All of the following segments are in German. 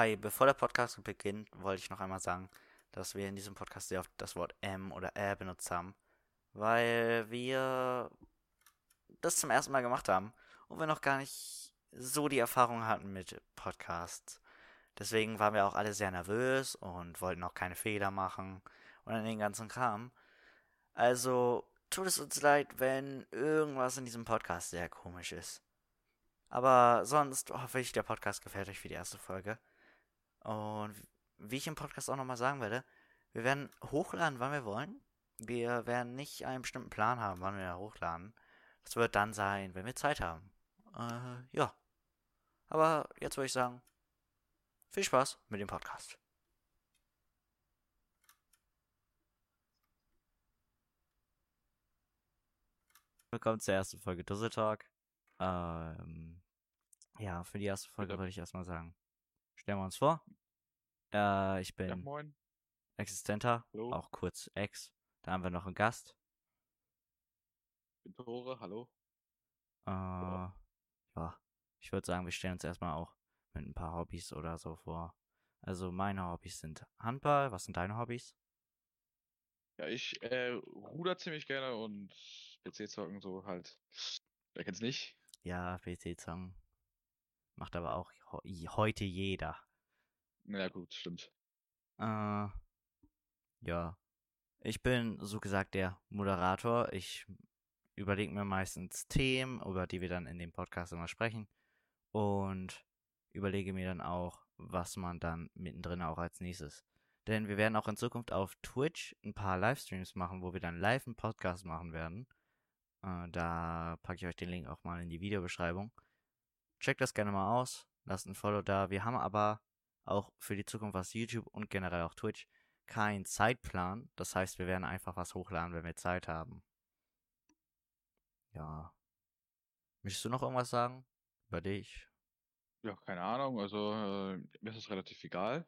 Hi, bevor der Podcast beginnt, wollte ich noch einmal sagen, dass wir in diesem Podcast sehr oft das Wort M oder Ä benutzt haben, weil wir das zum ersten Mal gemacht haben und wir noch gar nicht so die Erfahrung hatten mit Podcasts. Deswegen waren wir auch alle sehr nervös und wollten auch keine Fehler machen und an den ganzen Kram. Also tut es uns leid, wenn irgendwas in diesem Podcast sehr komisch ist. Aber sonst hoffe ich, der Podcast gefällt euch für die erste Folge. Und wie ich im Podcast auch nochmal sagen werde, wir werden hochladen, wann wir wollen. Wir werden nicht einen bestimmten Plan haben, wann wir hochladen. Das wird dann sein, wenn wir Zeit haben. Äh, ja. Aber jetzt würde ich sagen, viel Spaß mit dem Podcast. Willkommen zur ersten Folge Duzzle Talk. Ähm, ja, für die erste Folge würde ich erstmal sagen, stellen wir uns vor. Äh, ich bin Ja, moin. Existenter, Hallo. auch kurz Ex. Da haben wir noch einen Gast. Ich bin Tore, hallo. Äh, ja, ich würde sagen, wir stellen uns erstmal auch mit ein paar Hobbys oder so vor. Also meine Hobbys sind Handball. Was sind deine Hobbys? Ja, ich äh, ruder ziemlich gerne und PC-Zocken so halt. Wer kennt's nicht? Ja, PC-Zocken. Macht aber auch heute jeder. Na gut, stimmt. Äh, ja. Ich bin, so gesagt, der Moderator. Ich überlege mir meistens Themen, über die wir dann in dem Podcast immer sprechen. Und überlege mir dann auch, was man dann mittendrin auch als nächstes. Denn wir werden auch in Zukunft auf Twitch ein paar Livestreams machen, wo wir dann live einen Podcast machen werden. Äh, da packe ich euch den Link auch mal in die Videobeschreibung. Checkt das gerne mal aus. Lasst ein Follow da. Wir haben aber auch für die Zukunft was YouTube und generell auch Twitch keinen Zeitplan. Das heißt, wir werden einfach was hochladen, wenn wir Zeit haben. Ja. Möchtest du noch irgendwas sagen? Über dich? Ja, keine Ahnung, also äh, mir ist es relativ egal.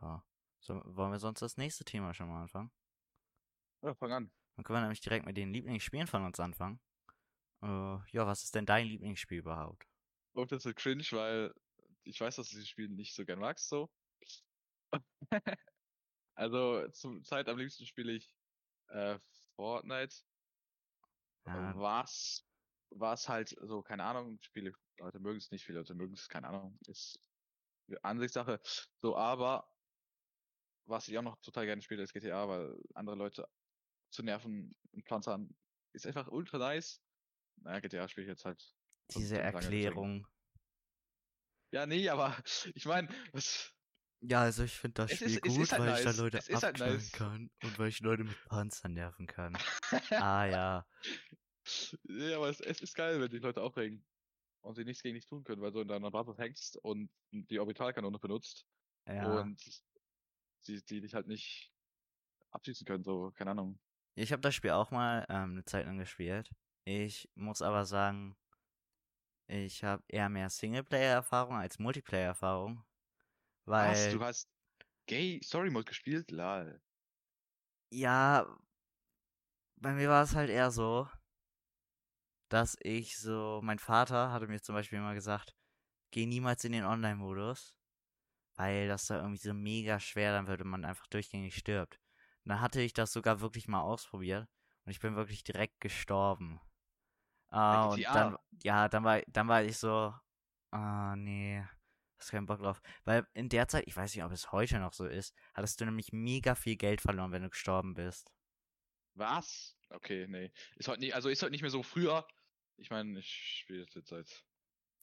Ja. So, wollen wir sonst das nächste Thema schon mal anfangen? Ja, fang an. Dann können wir nämlich direkt mit den Lieblingsspielen von uns anfangen. Äh, ja, was ist denn dein Lieblingsspiel überhaupt? Und das ist cringe, weil ich weiß, dass du dieses Spiel nicht so gern magst, so. Also zur Zeit am liebsten spiele ich äh, Fortnite. Ja, Was, was halt so, keine Ahnung, Spiele, Leute mögen es nicht, viele Leute mögen es, keine Ahnung, ist Ansichtssache. So, aber was ich auch noch total gerne spiele, ist GTA, weil andere Leute zu nerven und panzern ist einfach ultra nice. Naja, GTA spiele ich jetzt halt. Diese Erklärung. Ja, nee, aber ich meine, was. Ja, also ich finde das Spiel ist- gut, halt weil ich da nice. Leute halt abknallen nice. kann und weil ich Leute mit Panzern nerven kann. ah ja. Ja, aber es, es ist geil, wenn die Leute aufregen und sie nichts gegen dich tun können, weil du in deiner Basis hängst und die Orbitalkanone benutzt Ja. und sie, die dich halt nicht abschießen können, so, keine Ahnung. Ich habe das Spiel auch mal ähm, eine Zeit lang gespielt. Ich muss aber sagen, ich habe eher mehr Singleplayer-Erfahrung als Multiplayer-Erfahrung. Was? Weil, Du hast Gay Story Mode gespielt? Lol. ja, bei mir war es halt eher so, dass ich so, mein Vater hatte mir zum Beispiel immer gesagt, geh niemals in den Online-Modus, weil das da irgendwie so mega schwer dann wird und man einfach durchgängig stirbt. Und dann hatte ich das sogar wirklich mal ausprobiert und ich bin wirklich direkt gestorben. Ah, und dann, ja, dann war, dann war ich so, ah, nee, hast keinen Bock drauf. Weil in der Zeit, ich weiß nicht, ob es heute noch so ist, hattest du nämlich mega viel Geld verloren, wenn du gestorben bist. Was? Okay, nee. Ist heute nicht, also ist heute nicht mehr so früher. Ich meine, ich spiele das jetzt seit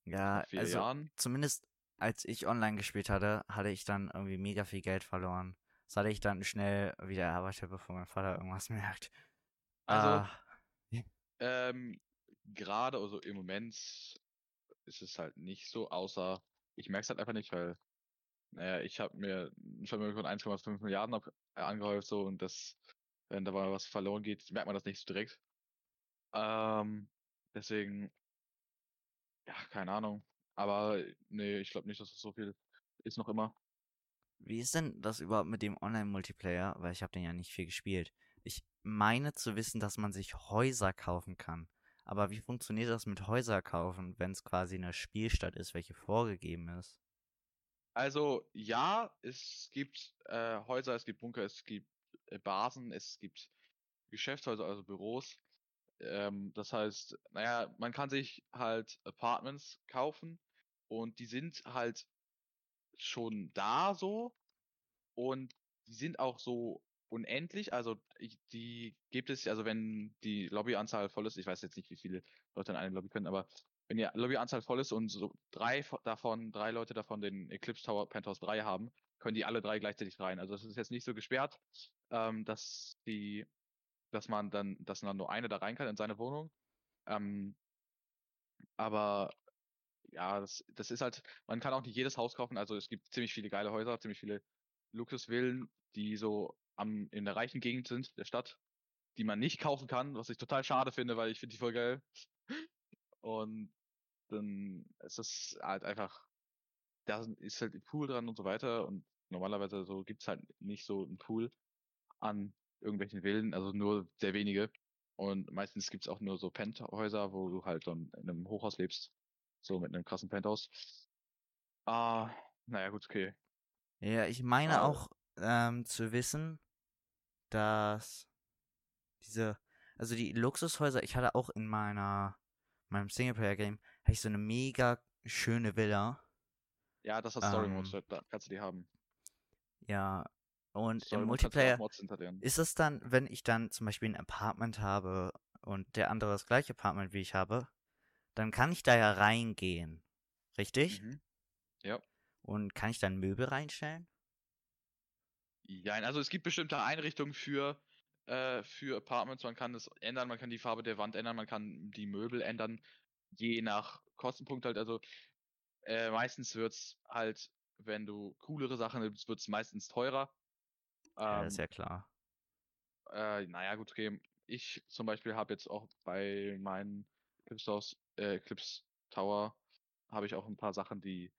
Ja, vier also Jahren. zumindest als ich online gespielt hatte, hatte ich dann irgendwie mega viel Geld verloren. Das hatte ich dann schnell wieder erarbeitet, bevor mein Vater irgendwas merkt. Also, Ah, ähm, gerade, also im Moment ist es halt nicht so, außer ich merke es halt einfach nicht, weil, naja, ich habe mir ein Vermögen von 1,5 Milliarden äh, angehäuft, so, und das, wenn da mal was verloren geht, merkt man das nicht so direkt. Ähm, deswegen, ja, keine Ahnung. Aber nee, ich glaube nicht, dass es so viel ist noch immer. Wie ist denn das überhaupt mit dem Online-Multiplayer? Weil ich habe den ja nicht viel gespielt. Ich meine zu wissen, dass man sich Häuser kaufen kann. Aber wie funktioniert das mit Häuser kaufen, wenn es quasi eine Spielstadt ist, welche vorgegeben ist? Also ja, es gibt äh, Häuser, es gibt Bunker, es gibt äh, Basen, es gibt Geschäftshäuser, also Büros. Ähm, das heißt, naja, man kann sich halt Apartments kaufen und die sind halt schon da so und die sind auch so unendlich. Also die gibt es, also wenn die Lobbyanzahl voll ist, ich weiß jetzt nicht, wie viele Leute in eine Lobby können, aber wenn die Lobbyanzahl voll ist und so drei davon, drei Leute davon den Eclipse Tower Penthouse 3 haben, können die alle drei gleichzeitig rein. Also das ist jetzt nicht so gesperrt, ähm, dass die, dass man dann, dass man nur eine da rein kann in seine Wohnung. Ähm, aber ja, das, das ist halt, man kann auch nicht jedes Haus kaufen. Also es gibt ziemlich viele geile Häuser, ziemlich viele Luxusvillen, die so am, in der reichen Gegend sind, der Stadt, die man nicht kaufen kann, was ich total schade finde, weil ich finde die voll geil. Und dann ist das halt einfach, da ist halt ein Pool dran und so weiter und normalerweise so gibt's halt nicht so einen Pool an irgendwelchen Villen, also nur sehr wenige. Und meistens gibt's auch nur so Penthäuser, wo du halt dann in einem Hochhaus lebst. So mit einem krassen Penthouse. Ah, naja, gut, okay. Ja, ich meine Ah. auch ähm, zu wissen, dass diese, also die Luxushäuser, ich hatte auch in meiner, meinem Singleplayer-Game, hatte ich so eine mega schöne Villa. Ja, das hat Story Ähm. da kannst du die haben. Ja, und Story im Multiplayer ist es dann, wenn ich dann zum Beispiel ein Apartment habe und der andere das gleiche Apartment wie ich habe, dann kann ich da ja reingehen. Richtig? Mhm. Und kann ich dann Möbel reinstellen? Ja, also es gibt bestimmte Einrichtungen für, äh, für Apartments. Man kann es ändern, man kann die Farbe der Wand ändern, man kann die Möbel ändern, je nach Kostenpunkt halt. Also äh, meistens wird's halt, wenn du coolere Sachen nimmst, wird's meistens teurer. Ja, Ähm, ist ja klar. äh, naja, gut, okay. Ich zum Beispiel habe jetzt auch bei meinen House, äh, Eclipse Tower habe ich auch ein paar Sachen, die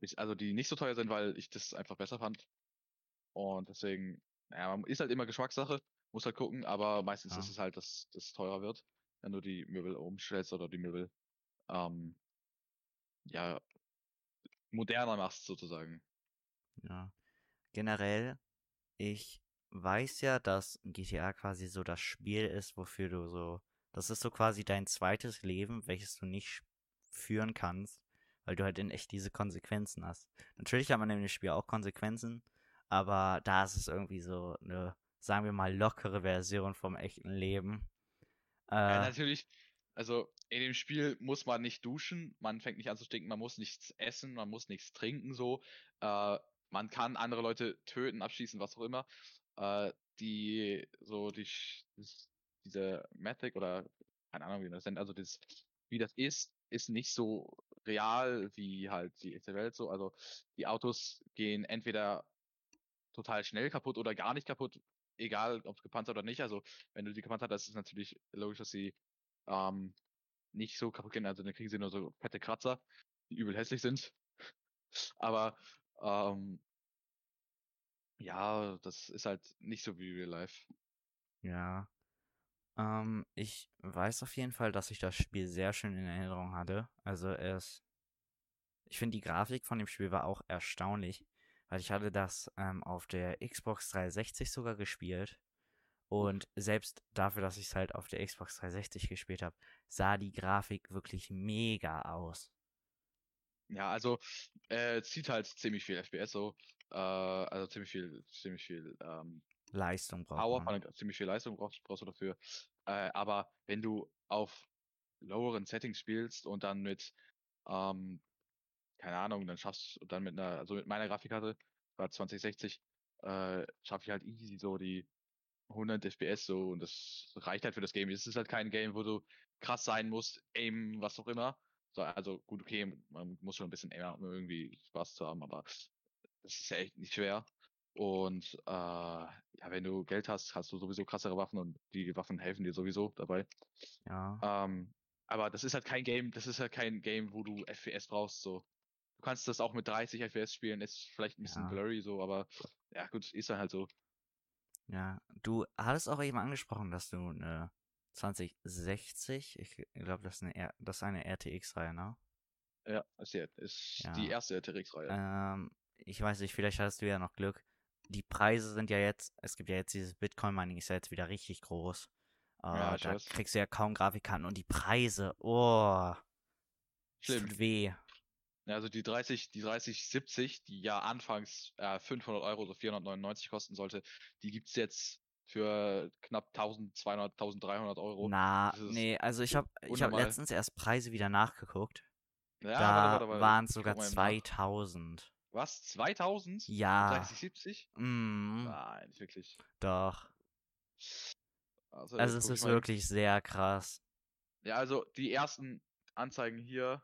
ich- also die nicht so teuer sind, weil ich das einfach besser fand. Und deswegen, naja, ist halt immer Geschmackssache, muss halt gucken, aber meistens Ja. ist es halt, dass das teurer wird, wenn du die Möbel umstellst oder die Möbel ähm, ja moderner machst sozusagen. Ja. Generell, ich weiß ja, dass GTA quasi so das Spiel ist, wofür du so, das ist so quasi dein zweites Leben, welches du nicht führen kannst, weil du halt in echt diese Konsequenzen hast. Natürlich hat man in dem Spiel auch Konsequenzen, aber da ist es irgendwie so eine, sagen wir mal, lockere Version vom echten Leben. Ja, Äh, natürlich, also in dem Spiel muss man nicht duschen, man fängt nicht an zu stinken, man muss nichts essen, man muss nichts trinken, so. Äh, man kann andere Leute töten, abschießen, was auch immer. Äh, die, so, die, diese Matic oder, keine Ahnung, wie man das nennt, also das, wie das ist, ist nicht so real wie halt die echte Welt, so. Also, die Autos gehen entweder total schnell kaputt oder gar nicht kaputt, egal ob gepanzert oder nicht. Also, wenn du die gepanzert hast, ist es natürlich logisch, dass sie ähm, nicht so kaputt gehen. Also dann kriegen sie nur so fette Kratzer, die übel hässlich sind. Aber ähm, ja, das ist halt nicht so wie Real Life. Ja. Ähm, ich weiß auf jeden Fall, dass ich das Spiel sehr schön in Erinnerung hatte. Also es. Ich finde, die Grafik von dem Spiel war auch erstaunlich, weil ich hatte das ähm, auf der Xbox 360 sogar gespielt. Und selbst dafür, dass ich es halt auf der Xbox 360 gespielt habe, sah die Grafik wirklich mega aus. Ja, also äh, zieht halt ziemlich viel FPS so. Äh, also ziemlich viel, ziemlich viel ähm, Leistung braucht Power, man. vor allem ziemlich viel Leistung brauchst, brauchst du dafür. Äh, aber wenn du auf loweren Settings spielst und dann mit, ähm, keine Ahnung, dann schaffst du dann mit einer, also mit meiner Grafikkarte, war 2060, äh, schaffe ich halt easy so die 100 FPS so und das reicht halt für das Game. Es ist halt kein Game, wo du krass sein musst, aim, was auch immer. So, also gut, okay, man muss schon ein bisschen aimen, um irgendwie Spaß zu haben, aber das ist ja echt nicht schwer. Und äh, ja, wenn du Geld hast, hast du sowieso krassere Waffen und die Waffen helfen dir sowieso dabei. Ja. Ähm, aber das ist halt kein Game, das ist halt kein Game, wo du FPS brauchst. So, du kannst das auch mit 30 FPS spielen, ist vielleicht ein bisschen Ja. blurry so, aber ja gut, ist dann halt so. Ja, du hattest auch eben angesprochen, dass du eine 2060, ich glaube, das ist eine, R- das ist eine RTX-Reihe, ne? Ja, ist die, ist Ja. die erste RTX-Reihe. Ähm, ich weiß nicht, vielleicht hattest du ja noch Glück. Die Preise sind ja jetzt, es gibt ja jetzt dieses Bitcoin-Mining, ist ja jetzt wieder richtig groß. Äh, Ja, da weiß. kriegst du ja kaum Grafikkarten und die Preise, oh, Schlimm. tut weh. Also die 30, die 3070, die ja anfangs äh, 500 Euro, so 499 kosten sollte, die gibt's jetzt für knapp 1200, 1300 Euro. Na, nee, also ich habe ich hab letztens erst Preise wieder nachgeguckt. Ja, da waren es sogar guck mal eben nach. 2000. Was? 2000? Ja. 3070? Mm, Nein, nicht wirklich. doch. Also, Also es ist mal wirklich sehr krass. Ja, also die ersten Anzeigen hier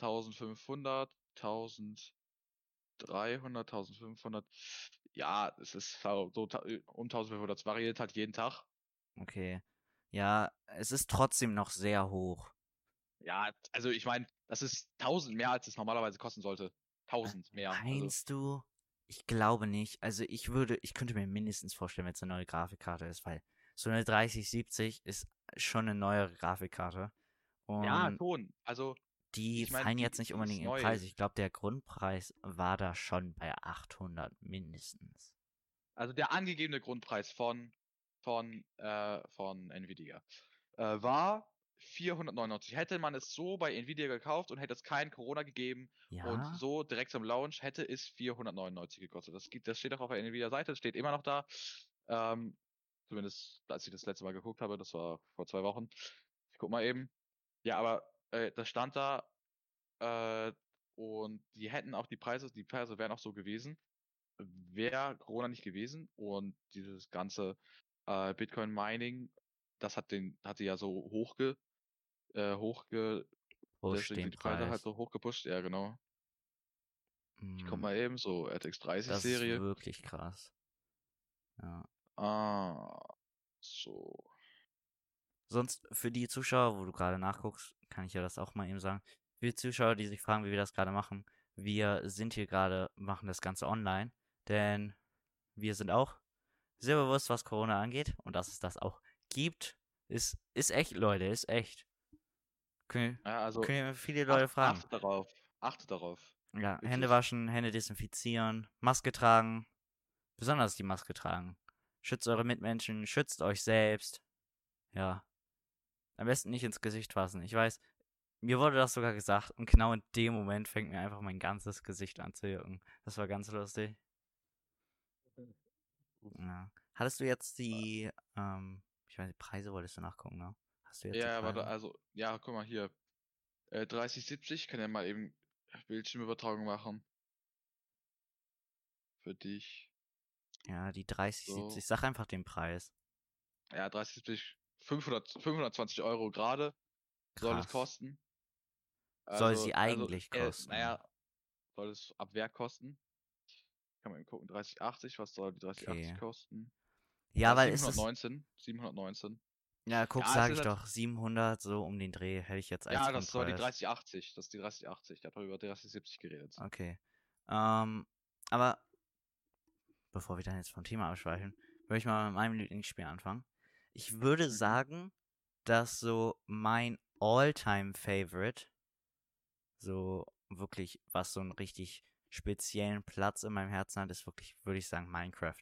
1500, 1300, 1500. Ja, es ist so um 1500. Es variiert halt jeden Tag. Okay. Ja, es ist trotzdem noch sehr hoch. Ja, also ich meine, das ist 1000 mehr, als es normalerweise kosten sollte. 1000 mehr. Also, Meinst du? Ich glaube nicht. Also ich würde, ich könnte mir mindestens vorstellen, wenn es eine neue Grafikkarte ist, weil so eine 3070 ist schon eine neuere Grafikkarte. Und ja, schon. Also, die ich mein, fallen die- jetzt nicht unbedingt im. Preis. Ich glaube, der Grundpreis war da schon bei 800 mindestens. also der angegebene Grundpreis von, von, äh, von Nvidia äh, war 499. Hätte man es so bei Nvidia gekauft und hätte es kein Corona gegeben, Ja, Und so direkt zum Launch hätte es 499 gekostet. Das, gibt, das steht auch auf der Nvidia-Seite, das steht immer noch da. Ähm, zumindest als ich das letzte Mal geguckt habe, das war vor zwei Wochen. Ich guck mal eben. Ja, aber äh, das stand da äh, und die hätten auch die Preise, die Preise wären auch so gewesen, wäre Corona nicht gewesen und dieses ganze äh, Bitcoin-Mining, das hat den, hat die ja so hochge, äh, hochge, deswegen den die Preise Preis. halt so hochgepusht, ja genau. Ich guck Mm, mal eben, so RTX Das ist 30-Serie. wirklich krass. Ja. Ah, so. Sonst für die Zuschauer, wo du gerade nachguckst, kann ich ja das auch mal eben sagen. Für die Zuschauer, die sich fragen, wie wir das gerade machen, wir sind hier gerade, machen das Ganze online, denn wir sind auch sehr bewusst, was Corona angeht und dass es das auch gibt, ist, ist echt, Leute, ist echt. Können, Ja, also können ja viele Leute acht, fragen. achtet darauf. Achtet darauf. Ja, wirklich. Hände waschen, Hände desinfizieren, Maske tragen, besonders die Maske tragen. Schützt eure Mitmenschen, schützt euch selbst. Ja. Am besten nicht ins Gesicht fassen. Ich weiß, mir wurde das sogar gesagt und genau in dem Moment fängt mir einfach mein ganzes Gesicht an zu jucken. Das war ganz lustig. Ja. Hattest du jetzt die, ähm, ich weiß nicht, Preise wolltest du nachgucken, ne? Hast du jetzt Ja, warte, also, ja, guck mal hier. Äh, 3070, kann ja mal eben Bildschirmübertragung machen. Für dich. Ja, die 3070. So. Sag einfach den Preis. Ja, 3070, 500, 520 Euro gerade soll es kosten. Soll sie eigentlich äh, kosten? Naja, soll es ab Werk kosten. Kann man eben gucken, 3080, was soll die 3080 Okay. kosten? Ja, Äh, weil es ist. 719, 719. Ja, guck, Ja, es sag ist ich halt- doch. 700, so um den Dreh hätte ich jetzt als Ja, das soll die Grundpreis. 3080, das ist die 3080. Ich habe über 3070 geredet. Okay. Ähm, aber bevor wir dann jetzt vom Thema abschweifen, würde ich mal mit meinem Lieblingsspiel anfangen. Ich würde Mhm. sagen, dass so mein All-Time-Favorite, so wirklich, was so einen richtig speziellen Platz in meinem Herzen hat, ist wirklich, würde ich sagen, Minecraft.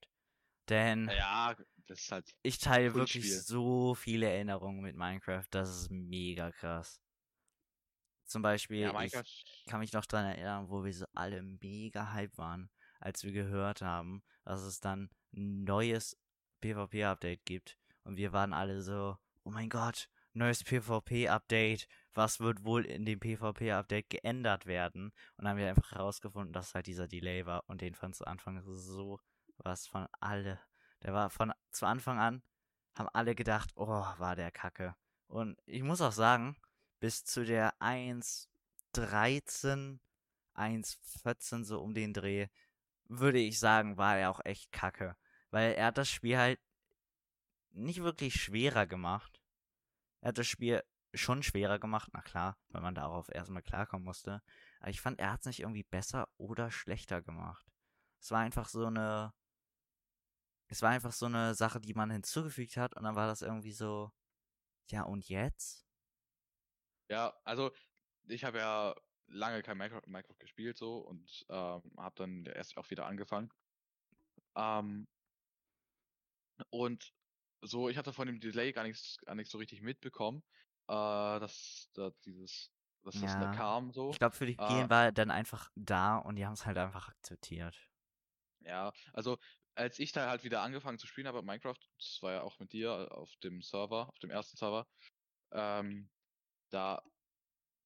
Denn Ja, das ist halt. ich teile wirklich Kultspiel. so viele Erinnerungen mit Minecraft, das ist mega krass. Zum Beispiel, Ja, ich kann mich noch dran erinnern, wo wir so alle mega hype waren, als wir gehört haben, dass es dann ein neues PvP-Update gibt. Und wir waren alle so, oh mein Gott, neues PvP-Update. Was wird wohl in dem PvP-Update geändert werden? Und dann haben wir einfach herausgefunden, dass halt dieser Delay war. Und den fand zu Anfang so was von alle. Der war von zu Anfang an, haben alle gedacht, oh, war der Kacke. Und ich muss auch sagen, bis zu der 1.13, 1.14 so um den Dreh, würde ich sagen, war er auch echt kacke. Weil er hat das Spiel halt nicht wirklich schwerer gemacht. Er hat das Spiel schon schwerer gemacht, na klar, weil man darauf erstmal klarkommen musste. Aber ich fand, er hat es nicht irgendwie besser oder schlechter gemacht. Es war einfach so eine. Es war einfach so eine Sache, die man hinzugefügt hat und dann war das irgendwie so. Ja, und jetzt? Ja, also ich habe ja lange kein Minecraft, Minecraft gespielt so und ähm, habe dann erst auch wieder angefangen. Ähm, und so, ich hatte von dem Delay gar nichts, gar nichts so richtig mitbekommen, äh, dass da dieses, dass das da Ja. kam so. Ich glaube, für die Äh, vielen war dann einfach da und die haben es halt einfach akzeptiert. Ja, also als ich da halt wieder angefangen zu spielen habe, Minecraft, das war ja auch mit dir auf dem Server, auf dem ersten Server, ähm, da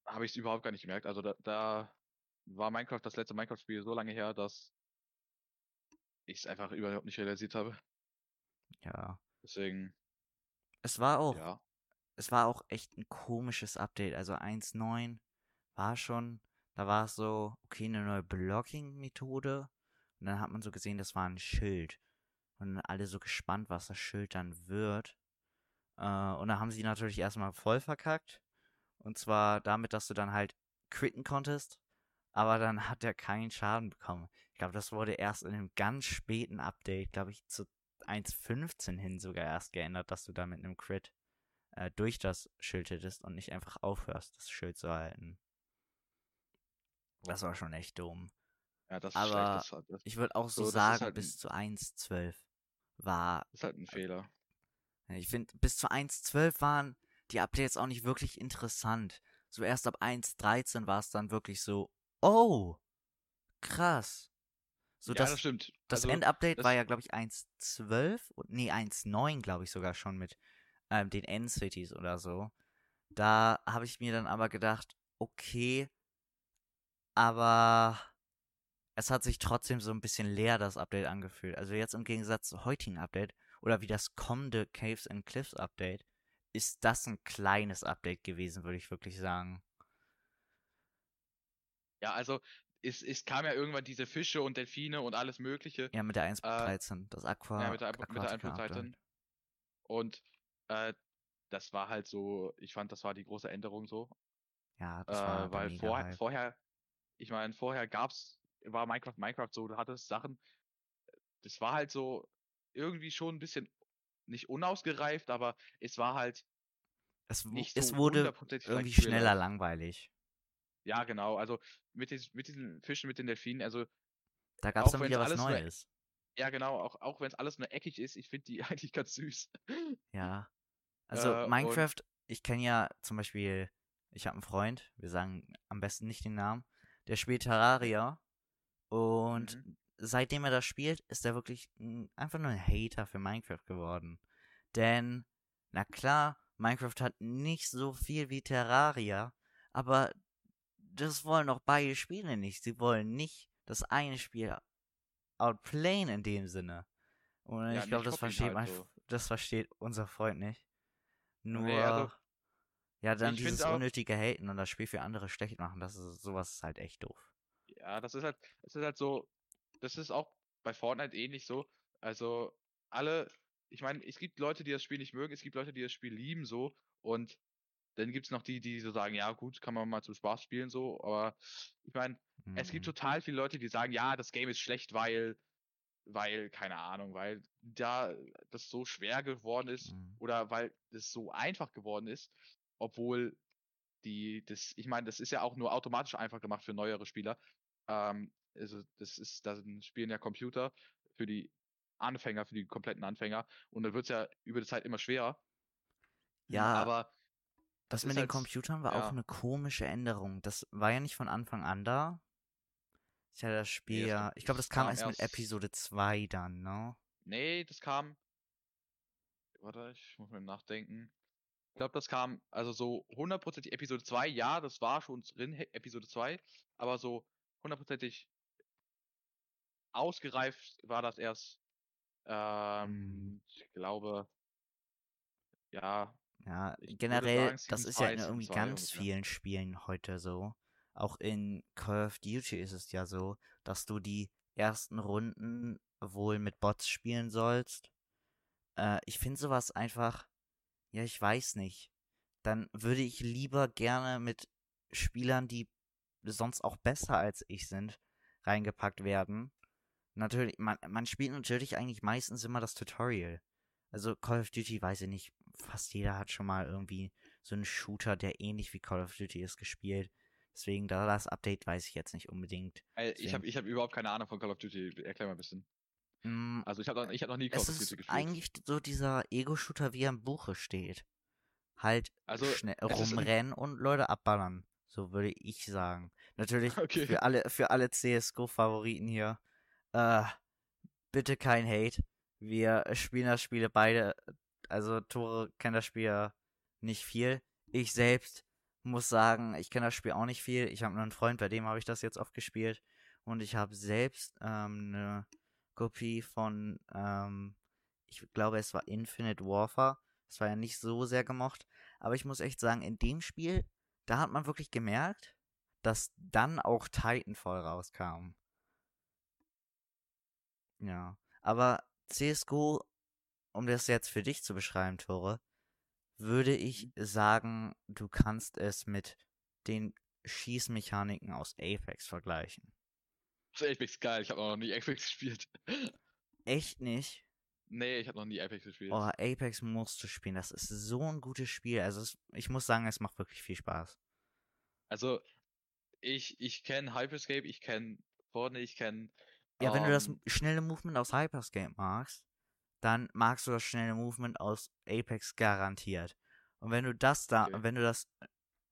habe ich es überhaupt gar nicht gemerkt. Also da, da war Minecraft das letzte Minecraft-Spiel so lange her, dass ich es einfach überhaupt nicht realisiert habe. Ja. Deswegen, Es war auch, ja. es war auch echt ein komisches Update. Also 1.9 war schon, da war es so, okay, eine neue Blocking-Methode. Und dann hat man so gesehen, das war ein Schild. Und alle so gespannt, was das Schild dann wird. Äh, und da haben sie natürlich erstmal voll verkackt. Und zwar damit, dass du dann halt critten konntest. Aber dann hat er keinen Schaden bekommen. Ich glaube, das wurde erst in einem ganz späten Update, glaube ich, zu 1.15 hin sogar erst geändert, dass du da mit einem Crit äh, durch das Schild hittest und nicht einfach aufhörst, das Schild zu halten. Das war schon echt dumm. Ja, das Aber ist schlecht. Das, das Ich würde auch so, So, sagen, halt ein- bis zu 1.12 war. ist halt ein Fehler. Ich finde, bis zu 1.12 waren die Updates auch nicht wirklich interessant. So erst ab 1.13 war es dann wirklich so, oh, krass. So ja, das, das stimmt. das Also, Endupdate das- war ja, glaube ich, 1.12 und nee, 1.9, glaube ich sogar schon mit ähm, den End-Cities oder so. Da habe ich mir dann aber gedacht, okay, aber es hat sich trotzdem so ein bisschen leer, das Update angefühlt. Also jetzt im Gegensatz zum heutigen Update oder wie das kommende Caves and Cliffs Update, ist das ein kleines Update gewesen, würde ich wirklich sagen. Ja, also es, es kam ja irgendwann diese Fische und Delfine und alles Mögliche. Ja, mit der 1.13, das Aqua, Ja, mit der, mit der Aquatica Einzelzeit Update. Und äh, das war halt so, ich fand, das war die große Änderung so. Ja, das war Äh, weil vorher, vorher, ich meine, vorher gab's, war Minecraft Minecraft so, du hattest Sachen, das war halt so irgendwie schon ein bisschen nicht unausgereift, aber es war halt Es, nicht es so wurde irgendwie schneller langweilig. Ja, genau, also mit, dies, mit diesen Fischen, mit den Delfinen, also Da gab es dann wieder was alles nur- Neues. ja genau, auch, auch wenn es alles nur eckig ist, ich finde die eigentlich ganz süß. Ja. Also Äh, Minecraft, ich kenne ja zum Beispiel, ich habe einen Freund, wir sagen am besten nicht den Namen, der spielt Terraria und Mhm. seitdem er das spielt, ist er wirklich ein, einfach nur ein Hater für Minecraft geworden. Denn, na klar, Minecraft hat nicht so viel wie Terraria, aber das wollen auch beide Spiele nicht. Sie wollen nicht das eine Spiel outplayen in dem Sinne. Und Ja, ich glaube, das versteht halt so. das versteht unser Freund nicht. Nur, Nee, also, ja, dann dieses unnötige Haten und das Spiel für andere schlecht machen, das ist, sowas ist halt echt doof. Ja, das ist halt, das ist halt so, das ist auch bei Fortnite ähnlich so. Also alle, ich meine, es gibt Leute, die das Spiel nicht mögen, es gibt Leute, die das Spiel lieben so und dann gibt's noch die, die so sagen, ja gut, kann man mal zum Spaß spielen so, aber ich meine, es gibt Mhm. total viele Leute, die sagen, ja, das Game ist schlecht, weil, weil, keine Ahnung, weil da das so schwer geworden ist Mhm. oder weil es so einfach geworden ist, obwohl die, das, ich meine, das ist ja auch nur automatisch einfach gemacht für neuere Spieler. Ähm, also das ist, da spielen ja Computer für die Anfänger, für die kompletten Anfänger und dann wird's ja über die Zeit immer schwerer. Ja, aber Das mit ist den halt- Computern war ja. auch eine komische Änderung. Das war ja nicht von Anfang an da. Ich hatte das Spiel das ja, ich glaube, das kam kam erst mit Episode 2 dann, ne? nee, das kam. Warte, ich muss mir nachdenken. Ich glaube, das kam, also so hundertprozentig Episode 2, ja, das war schon drin, Episode 2, aber so hundertprozentig ausgereift war das erst, ähm, Mhm. ich glaube, ja, Ja, generell, sagen, das ist ja 2, in irgendwie 2 ganz ungefähr. vielen Spielen heute so. Auch in Call of Duty ist es ja so, dass du die ersten Runden wohl mit Bots spielen sollst. Äh, ich finde sowas einfach, ja, ich weiß nicht. Dann würde ich lieber gerne mit Spielern, die sonst auch besser als ich sind, reingepackt werden. Natürlich, man, man spielt natürlich eigentlich meistens immer das Tutorial. Also Call of Duty, weiß ich nicht, fast jeder hat schon mal irgendwie so einen Shooter, der ähnlich wie Call of Duty ist, gespielt. Deswegen, da das Update weiß ich jetzt nicht unbedingt. Ey, ich habe ich hab überhaupt keine Ahnung von Call of Duty. Erklär mal ein bisschen. Mm, Also ich habe noch, ich hab noch nie Call es of Duty ist gespielt. eigentlich so dieser Ego-Shooter, wie er im Buche steht. Halt Also, schnell es ist rumrennen und Leute abballern. So würde ich sagen. Natürlich Okay. für alle, für alle CSGO-Favoriten hier. Äh, bitte kein Hate. Wir spielen das Spiel beide. Also Tore kennt das Spiel ja nicht viel. Ich selbst muss sagen, ich kenne das Spiel auch nicht viel. Ich habe nur einen Freund, bei dem habe ich das jetzt oft gespielt. Und ich habe selbst ähm, eine Kopie von, ähm, ich glaube, es war Infinite Warfare. Das war ja nicht so sehr gemocht. Aber ich muss echt sagen, in dem Spiel, da hat man wirklich gemerkt, dass dann auch Titanfall rauskam. Ja. Aber CSGO, um das jetzt für dich zu beschreiben, Tore, würde ich sagen, du kannst es mit den Schießmechaniken aus Apex vergleichen. Ist Apex geil. Ich habe noch nie Apex gespielt. Echt nicht? Nee, ich habe noch nie Apex gespielt. Oh, Apex musst du spielen. Das ist so ein gutes Spiel. Also es, ich muss sagen, es macht wirklich viel Spaß. Also, ich, ich kenne Hyperscape, ich kenne Fortnite, ich kenne. Ja, wenn du das ähm, schnelle Movement aus Hyperscape magst, dann magst du das schnelle Movement aus Apex garantiert. Und wenn du das da, Okay. wenn du das,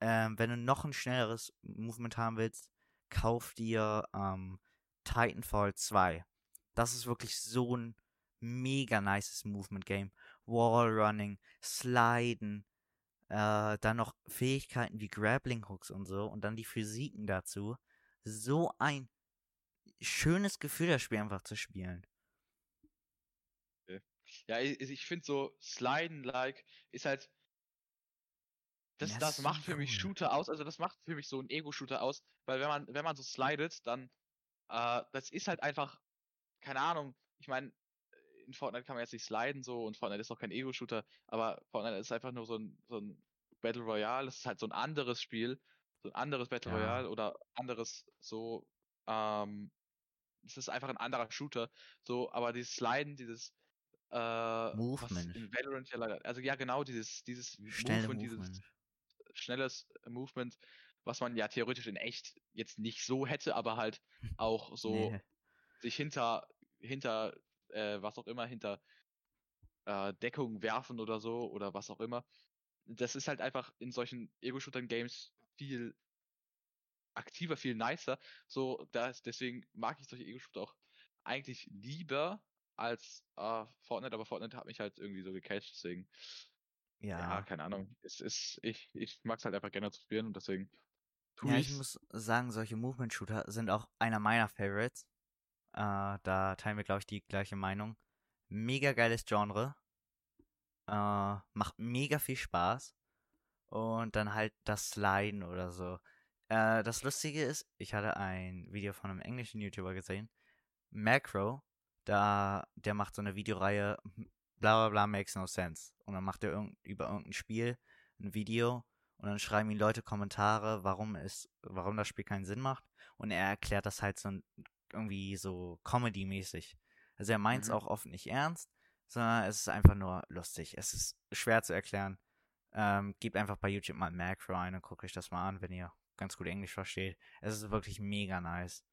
ähm, wenn du noch ein schnelleres Movement haben willst, kauf dir ähm, Titanfall 2. Das ist wirklich so ein mega nices Movement-Game. Wallrunning, Sliden, äh, dann noch Fähigkeiten wie Grappling Hooks und so und dann die Physiken dazu. So ein schönes Gefühl, das Spiel einfach zu spielen. Ja, ich, ich finde so Sliden-like ist halt. Das, das so macht für mich. Shooter aus, also das macht für mich so ein Ego-Shooter aus, weil wenn man, wenn man so slidet, dann, äh, das ist halt einfach, keine Ahnung, ich meine, in Fortnite kann man jetzt nicht sliden so und Fortnite ist auch kein Ego-Shooter, aber Fortnite ist einfach nur so ein, so ein Battle Royale, das ist halt so ein anderes Spiel, so ein anderes Battle Ja. Royale oder anderes so, ähm, es ist einfach ein anderer Shooter, so, aber dieses Sliden, dieses, äh, Movement. in Valorant ja leider, also ja genau, dieses, dieses Schnelle Movement, dieses Movement. schnelles Movement, was man ja theoretisch in echt jetzt nicht so hätte, aber halt auch so Nee. sich hinter, hinter, äh, was auch immer, hinter äh, Deckung werfen oder so oder was auch immer. Das ist halt einfach in solchen Ego-Shooter-Games viel aktiver, viel nicer. So, das, deswegen mag ich solche Ego-Shooter auch eigentlich lieber als äh, Fortnite, aber Fortnite hat mich halt irgendwie so gecatcht, deswegen ja, Ja. keine Ahnung. Es ist, ich, ich mag es halt einfach gerne zu spielen und deswegen tue Ja, ich ich's. muss sagen, solche Movement-Shooter sind auch einer meiner Favorites. Äh, da teilen wir, glaube ich, die gleiche Meinung. Mega geiles Genre. Äh, macht mega viel Spaß. Und dann halt das Sliden oder so. Äh, das Lustige ist, ich hatte ein Video von einem englischen YouTuber gesehen. Macro. Da, der macht so eine Videoreihe, bla bla bla makes no sense. Und dann macht er irgend, über irgendein Spiel ein Video und dann schreiben ihm Leute Kommentare, warum es, warum das Spiel keinen Sinn macht. Und er erklärt das halt so irgendwie so Comedy-mäßig. Also er meint es Mhm. auch oft nicht ernst, sondern es ist einfach nur lustig. Es ist schwer zu erklären. Ähm, gebt einfach bei YouTube mal Macro ein und guckt euch das mal an, wenn ihr ganz gut Englisch versteht. Es ist wirklich mega nice.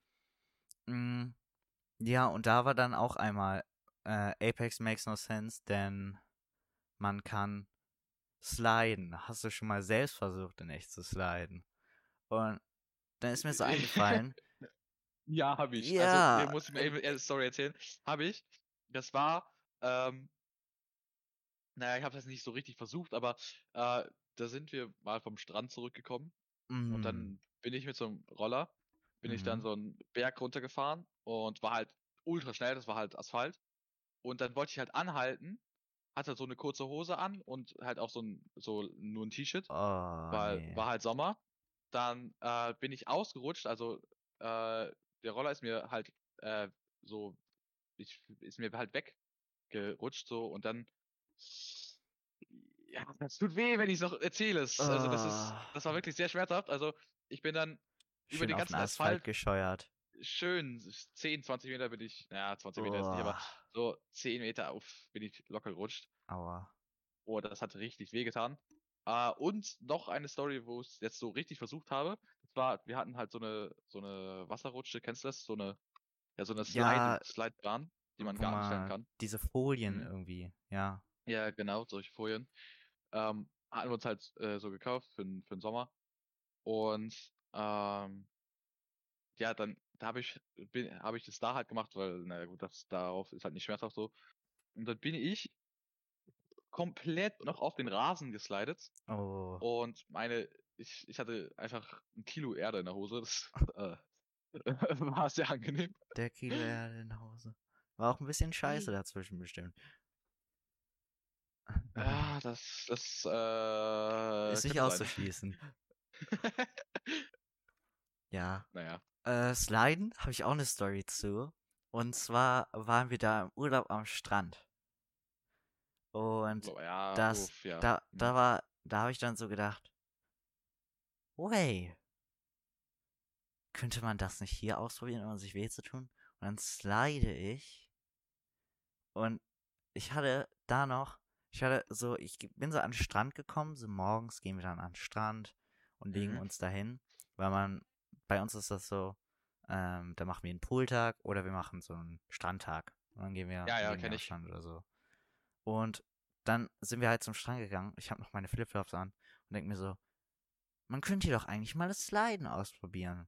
Mm, ja, und da war dann auch einmal äh, Apex makes no sense, denn man kann sliden. Hast du schon mal selbst versucht, in echt zu sliden? Und dann ist mir so eingefallen, Ja, habe ich. Ja, Also, muss ich mir eine Story erzählen. Habe ich. Das war, ähm, naja, ich habe das nicht so richtig versucht, aber äh, da sind wir mal vom Strand zurückgekommen und mm, dann bin ich mit so einem Roller, bin ich dann Mhm. so einen Berg runtergefahren und war halt ultra schnell, das war halt Asphalt. Und dann wollte ich halt anhalten, hatte so eine kurze Hose an und halt auch so ein, so nur ein T-Shirt, oh, weil nee. war halt Sommer. Dann äh, bin ich ausgerutscht, also äh, der Roller ist mir halt äh, so, ich, ist mir halt weggerutscht so und dann, ja, das tut weh, wenn ich es noch erzähle. Also das ist, Ah. das war wirklich sehr schmerzhaft. Also ich bin dann über Schön den auf ganzen den Asphalt Asphalt gescheuert. schön 10, 20 Meter bin ich, naja, 20 Meter ist nicht, aber Oh, so 10 Meter auf bin ich locker gerutscht. aua. Oh, das hat richtig wehgetan. Äh, und noch eine Story, wo ich es jetzt so richtig versucht habe. Zwar, wir hatten halt so eine, so eine Wasserrutsche, kennst du das? So eine, ja, so eine Ja, Slide, Slidebahn, die man gar nicht stellen kann. diese Folien Mhm. irgendwie, ja. Ja, genau, solche Folien. Ähm, hatten wir uns halt äh, so gekauft für, den- für den Sommer. Und ähm, ja, dann da habe ich, habe ich das da halt gemacht, weil, naja gut, das darauf ist halt nicht schmerzhaft so. Und dann bin ich komplett noch auf den Rasen geslidet Oh, und meine, ich, ich hatte einfach ein Kilo Erde in der Hose. Das äh, war sehr angenehm. der Kilo Erde in Hause. War auch ein bisschen scheiße dazwischen bestimmt. Ja, das, das äh, Ist nicht auszuschließen. Ja. Naja. Äh, Sliden habe ich auch eine Story zu. Und zwar waren wir da im Urlaub am Strand. Und So, ja, das, uff, ja. da, hm. da war, da habe ich dann so gedacht, hey, könnte man das nicht hier ausprobieren, um sich weh zu tun? Und dann slide ich. Und ich hatte da noch, ich hatte so, ich bin so an den Strand gekommen, so morgens gehen wir dann an den Strand und legen Mhm. uns dahin, weil man, bei uns ist das so, ähm, da machen wir einen Pooltag oder wir machen so einen Strandtag. Und dann gehen wir, Ja, ja, kenn ich. Strand oder so. Und dann sind wir halt zum Strand gegangen. Ich habe noch meine Flipflops an und denke mir so, man könnte hier doch eigentlich mal das Sliden ausprobieren.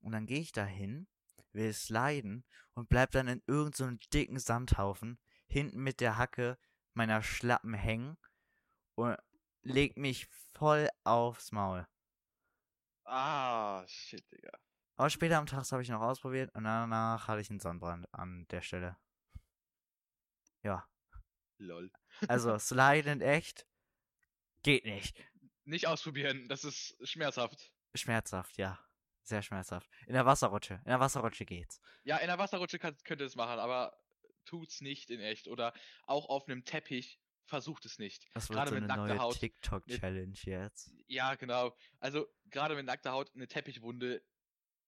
Und dann gehe ich da hin, will sliden und bleib dann in irgendeinem so einem dicken Sandhaufen hinten mit der Hacke meiner Schlappen hängen und leg mich voll aufs Maul. Ah, shit, Digga. Aber später am Tag habe ich noch ausprobiert und danach hatte ich einen Sonnenbrand an der Stelle. Ja, Lol. also sliden in echt geht nicht. Nicht ausprobieren, das ist schmerzhaft. Schmerzhaft, ja. Sehr schmerzhaft. In der Wasserrutsche. In der Wasserrutsche geht's. Ja, in der Wasserrutsche kann, könnt ihr es machen, aber tut's nicht in echt. Oder auch auf einem Teppich, versucht es nicht. Das wird Gerade so mit eine nackter neue Haut. TikTok-Challenge jetzt. Ja, genau. Also, gerade mit nackter Haut, eine Teppichwunde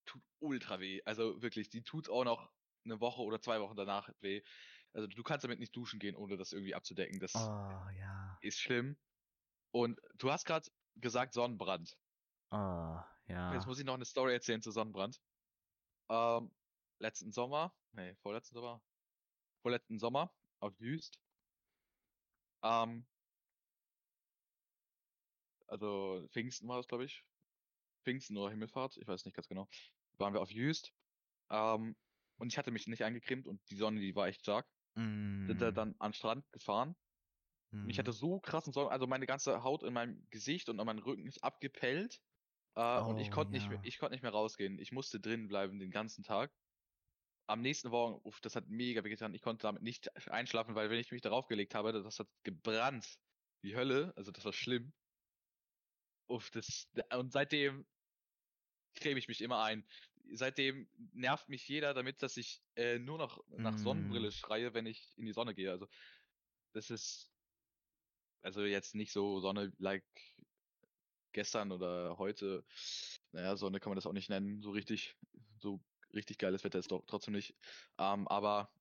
tut ultra weh. Also wirklich, die tut auch noch eine Woche oder zwei Wochen danach weh. Also du kannst damit nicht duschen gehen, ohne das irgendwie abzudecken. Das Oh, ja. ist schlimm. Und du hast gerade gesagt Sonnenbrand. Oh, ja. Jetzt muss ich noch eine Story erzählen zu Sonnenbrand. Ähm, letzten Sommer, nee, vorletzten Sommer, vorletzten Sommer auf Jüst. Ähm, also Pfingsten war das, glaube ich. Pfingsten oder Himmelfahrt, ich weiß nicht ganz genau. Waren wir auf Jüst. Ähm, und ich hatte mich nicht eingecremt und die Sonne, die war echt stark. Sind da Mm, dann an den Strand gefahren. Und ich hatte mm. so krassen Sonnen, also meine ganze Haut in meinem Gesicht und an meinem Rücken ist abgepellt. Äh, und ich Oh, konnte nicht mehr, ja. ich konnte nicht mehr rausgehen. Ich musste drin bleiben den ganzen Tag. Am nächsten Morgen, uff, das hat mega wehgetan. Ich konnte damit nicht einschlafen, weil wenn ich mich darauf gelegt habe, das hat gebrannt. Die Hölle, also das war schlimm. Uff, das, und seitdem creme ich mich immer ein. Seitdem nervt mich jeder damit, dass ich äh, nur noch nach Sonnenbrille Mm. schreie, wenn ich in die Sonne gehe. Also das ist also jetzt nicht so Sonne like gestern oder heute. Naja, Sonne kann man das auch nicht nennen, so richtig. So richtig geiles Wetter ist doch trotzdem nicht. Ähm, aber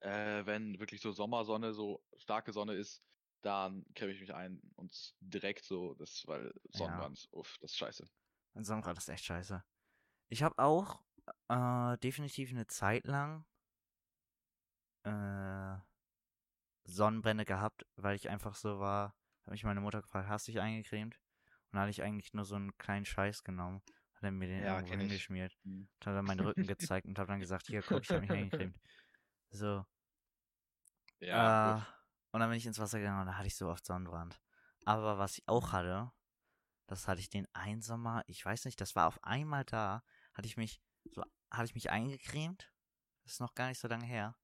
äh, wenn wirklich so Sommersonne, so starke Sonne ist, dann creme ich mich ein und direkt so, das, weil Sonnenbrand, uff, das ist scheiße. Ein Sonnenbrand ist echt scheiße. Ich habe auch äh, definitiv eine Zeit lang äh, Sonnenbrände gehabt, weil ich einfach so war. Habe mich meine Mutter gefragt, hast du dich eingecremt? Und dann hatte ich eigentlich nur so einen kleinen Scheiß genommen. Hat er mir den Ja, irgendwo hingeschmiert. Hm. Und hat dann meinen Rücken gezeigt und habe dann gesagt, hier, guck, ich habe mich eingecremt. So. Ja, äh, und dann bin ich ins Wasser gegangen und da hatte ich so oft Sonnenbrand. Aber was ich auch hatte, das hatte ich den einen Sommer, ich weiß nicht, das war auf einmal da, hatte ich mich, so, hatte ich mich eingecremt. Das ist noch gar nicht so lange her.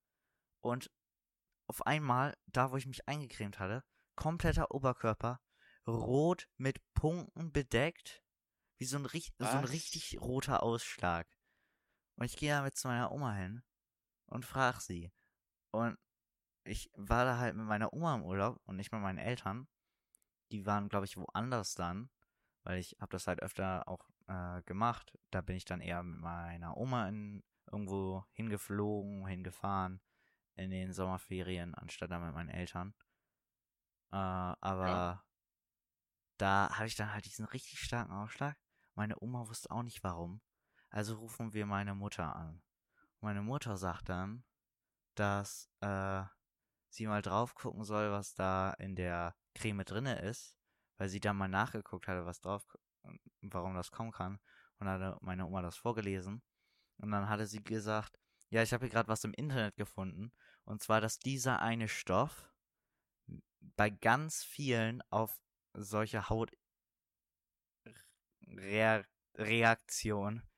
Und auf einmal, da wo ich mich eingecremt hatte, kompletter Oberkörper, rot mit Punkten bedeckt, wie so ein, so ein richtig roter Ausschlag. Und ich gehe damit zu meiner Oma hin und frage sie. Und ich war da halt mit meiner Oma im Urlaub und nicht mit meinen Eltern. Die waren, glaube ich, woanders dann, weil ich habe das halt öfter auch äh, gemacht. Da bin ich dann eher mit meiner Oma in, irgendwo hingeflogen, hingefahren in den Sommerferien, anstatt dann mit meinen Eltern. Äh, aber da hatte ich dann halt diesen richtig starken Ausschlag Meine Oma wusste auch nicht warum. Also rufen wir meine Mutter an. Meine Mutter sagt dann, dass äh, sie mal drauf gucken soll, was da in der Creme drinne ist, weil sie dann mal nachgeguckt hatte, was drauf, warum das kommen kann. Und dann hatte meine Oma das vorgelesen. Und dann hatte sie gesagt, ja, ich habe hier gerade was im Internet gefunden. Und zwar, dass dieser eine Stoff bei ganz vielen auf solche Hautreaktion,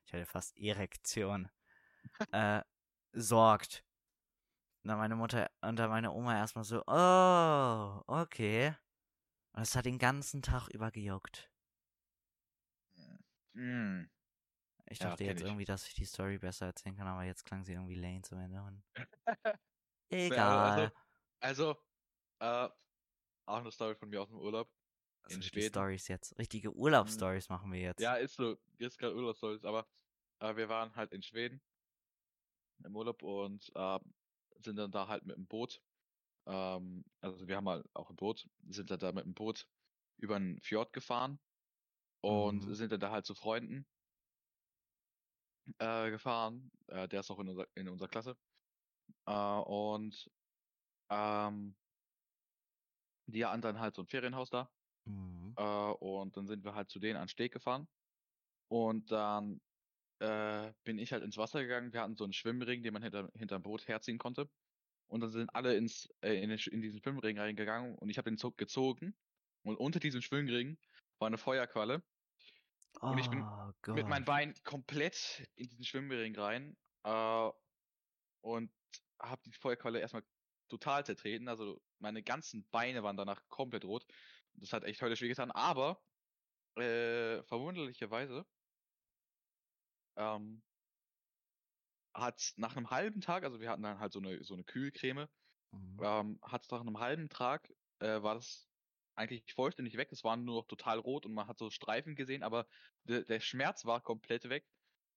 ich hatte fast Erektion, äh, sorgt. Und dann meine Mutter und dann meine Oma erstmal so, oh, okay. Und es hat den ganzen Tag über gejuckt. Mm. Ich Ja, dachte kenn jetzt ich. irgendwie, dass ich die Story besser erzählen kann, aber jetzt klang sie irgendwie lame zum Ende. Ja, egal. Also, also äh, auch eine Story von mir aus dem Urlaub. Also in Schweden. Stories jetzt. Richtige Urlaubsstories machen wir jetzt. Ja, ist so, jetzt gerade Urlaubsstories, aber äh, wir waren halt in Schweden im Urlaub und äh, sind dann da halt mit dem Boot. Ähm, also wir haben halt auch ein Boot, sind dann da mit dem Boot über einen Fjord gefahren und Mhm. sind dann da halt zu Freunden äh, gefahren. Äh, der ist auch in unserer, in unserer Klasse. Äh, und ähm, die hatten dann halt so ein Ferienhaus da. Mhm. Äh, und dann sind wir halt zu denen an den Steg gefahren. Und dann äh, bin ich halt ins Wasser gegangen. Wir hatten so einen Schwimmring, den man hinter, hinterm Boot herziehen konnte. Und dann sind alle ins, äh, in, den, in diesen Schwimmring reingegangen und ich habe den Zug gezogen. Und unter diesem Schwimmring war eine Feuerqualle. Und ich bin oh Mit meinem Gott. Bein komplett in diesen Schwimmring rein. Äh, und habe die Feuerqualle erstmal total zertreten. Also meine ganzen Beine waren danach komplett rot. Das hat echt höllisch wehgetan. Aber äh, verwunderlicherweise ähm, hat nach einem halben Tag, also wir hatten dann halt so eine, so eine Kühlcreme, Mhm. ähm, hat nach einem halben Tag, äh, war das eigentlich vollständig weg. Es war nur noch total rot und man hat so Streifen gesehen, aber der, der Schmerz war komplett weg.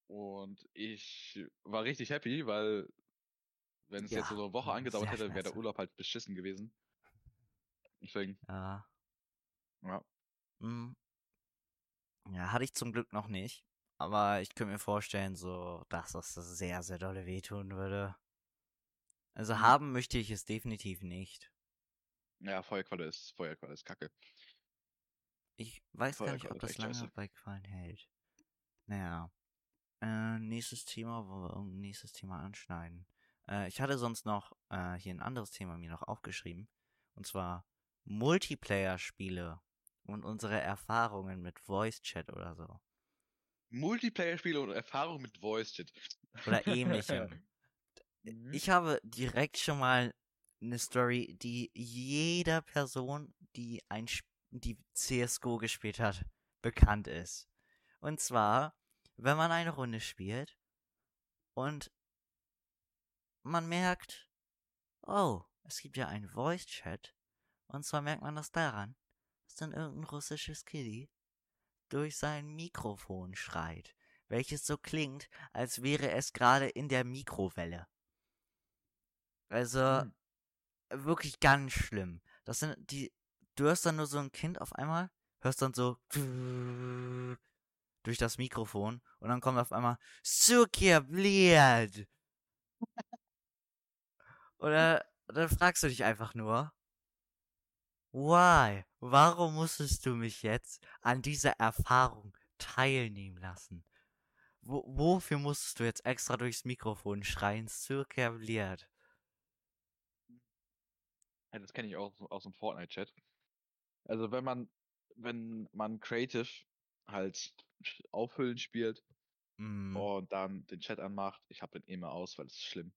Und ich war richtig happy, weil wenn es jetzt so Ja, eine Woche angedauert hätte, wäre der. Urlaub halt beschissen gewesen. Deswegen, Ja. ja. Mhm. Ja, hatte ich zum Glück noch nicht. Aber ich könnte mir vorstellen, so, dass das sehr, sehr dolle wehtun würde. Also Mhm. haben möchte ich es definitiv nicht. Ja, Feuerqualle ist, Feuerqualle ist kacke. Ich weiß gar nicht, ob das lange scheiße. bei Quallen hält. Naja. Äh, nächstes Thema, wollen wir irgendein nächstes Thema anschneiden. Äh, ich hatte sonst noch äh, hier ein anderes Thema mir noch aufgeschrieben. Und zwar Multiplayer-Spiele und unsere Erfahrungen mit Voice Chat oder so. Multiplayer-Spiele und Erfahrung mit Voice-Chat. Oder ähnlichem. Mhm. Ich habe direkt schon mal eine Story, die jeder Person, die ein Sp- die CS:GO gespielt hat, bekannt ist. Und zwar, wenn man eine Runde spielt und man merkt, oh, es gibt ja einen Voice Chat. Und zwar merkt man das daran, dass dann irgendein russisches Kiddie durch sein Mikrofon schreit, welches so klingt, als wäre es gerade in der Mikrowelle. Also, Hm. wirklich ganz schlimm. Das sind die, du hörst dann nur so ein Kind auf einmal, hörst dann so durch das Mikrofon und dann kommt auf einmal Sukia Bliad. Oder dann fragst du dich einfach nur, why? Warum musstest du mich jetzt an dieser Erfahrung teilnehmen lassen? Wo, wofür musstest du jetzt extra durchs Mikrofon schreien, Sukia Bliad? Ja, das kenne ich auch aus dem Fortnite-Chat. Also wenn man, wenn man Creative halt aufhüllen spielt Mm. und dann den Chat anmacht, ich habe den immer aus, weil es ist schlimm,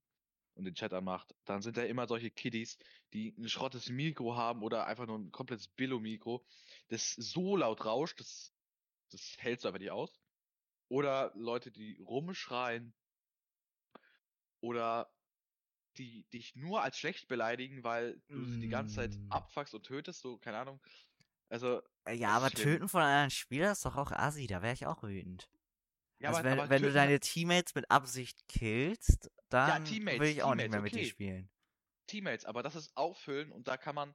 und den Chat anmacht, dann sind da immer solche Kiddies, die ein schrottes Mikro haben oder einfach nur ein komplettes Billo-Mikro, das so laut rauscht, das, das hältst du einfach nicht aus. Oder Leute, die rumschreien oder die dich nur als schlecht beleidigen, weil du sie die ganze Zeit Mm. abfuckst und tötest, so, keine Ahnung. Also, Äh, Ja, aber schlimm. töten von einem Spieler ist doch auch assi, da wäre ich auch wütend. Ja, also aber, wenn, aber wenn du deine Teammates mit Absicht killst, dann Teammates, will ich auch nicht Teammates, mehr mit dir spielen. Teammates, aber das ist auffüllen und da kann man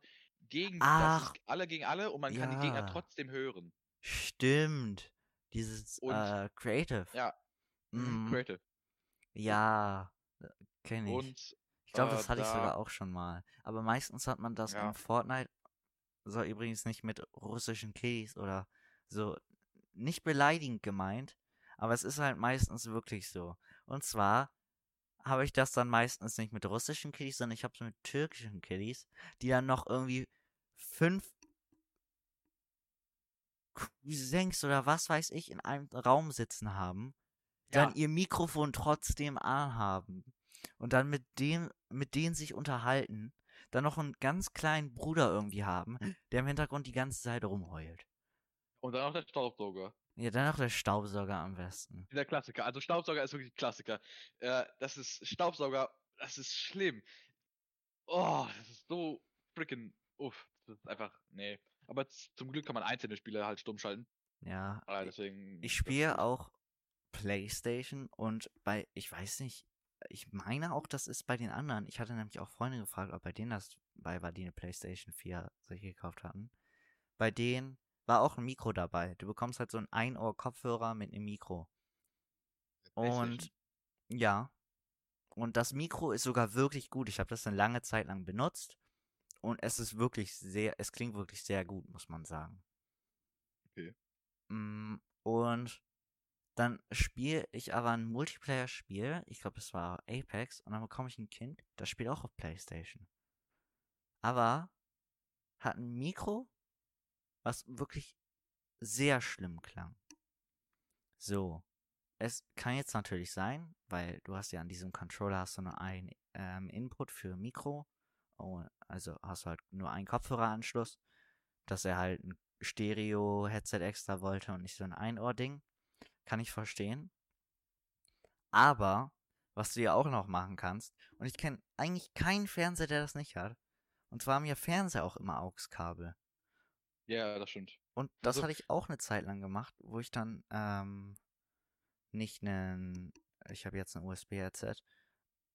gegen, alle gegen alle und man kann die Gegner Ja. trotzdem hören. Stimmt. Dieses Und- äh, Creative. Ja, Mhm. Creative. Ja, kenne ich. Und Ich glaube, äh, das hatte ich da- sogar auch schon mal. Aber meistens hat man das Ja. in Fortnite, so übrigens nicht mit russischen Keys oder so, nicht beleidigend gemeint, aber es ist halt meistens wirklich so. Und zwar habe ich das dann meistens nicht mit russischen Kiddies, sondern ich habe es mit türkischen Kiddies, die dann noch irgendwie fünf Cousins oder was weiß ich in einem Raum sitzen haben, dann Ja. ihr Mikrofon trotzdem anhaben und dann mit dem, mit denen sich unterhalten, dann noch einen ganz kleinen Bruder irgendwie haben, der im Hintergrund die ganze Zeit rumheult. Und dann auch der Staubsauger. Ja, dann noch der Staubsauger am besten. Der Klassiker. Also Staubsauger ist wirklich ein Klassiker. Äh, das ist Staubsauger, das ist schlimm. Oh, das ist so freaking uff. Das ist einfach, nee. Aber zum Glück kann man einzelne Spiele halt stumm schalten. Ja, Ah, deswegen. ich spiele auch PlayStation und bei, ich weiß nicht, ich meine auch, das ist bei den anderen. Ich hatte nämlich auch Freunde gefragt, ob bei denen das bei war, die eine PlayStation 4 sich gekauft hatten. Bei denen war auch ein Mikro dabei. Du bekommst halt so ein Ein-Ohr-Kopfhörer mit einem Mikro. Und ja. Und das Mikro ist sogar wirklich gut. Ich habe das eine lange Zeit lang benutzt. Und es ist wirklich sehr, es klingt wirklich sehr gut, muss man sagen. Okay. Mm, Und dann spiele ich aber ein Multiplayer-Spiel. Ich glaube, es war Apex. Und dann bekomme ich ein Kind, das spielt auch auf PlayStation. Aber hat ein Mikro, was wirklich sehr schlimm klang. So. Es kann jetzt natürlich sein, weil du hast ja an diesem Controller hast du nur einen ähm, Input für Mikro. Also hast du halt nur einen Kopfhöreranschluss, dass er halt ein Stereo-Headset extra wollte und nicht so ein Einohr-Ding. Kann ich verstehen. Aber, was du ja auch noch machen kannst, und ich kenne eigentlich keinen Fernseher, der das nicht hat. Und zwar haben ja Fernseher auch immer AUX-Kabel. Ja, das stimmt. Und das Also- hatte ich auch eine Zeit lang gemacht, wo ich dann ähm, nicht einen, ich habe jetzt ein USB-Headset,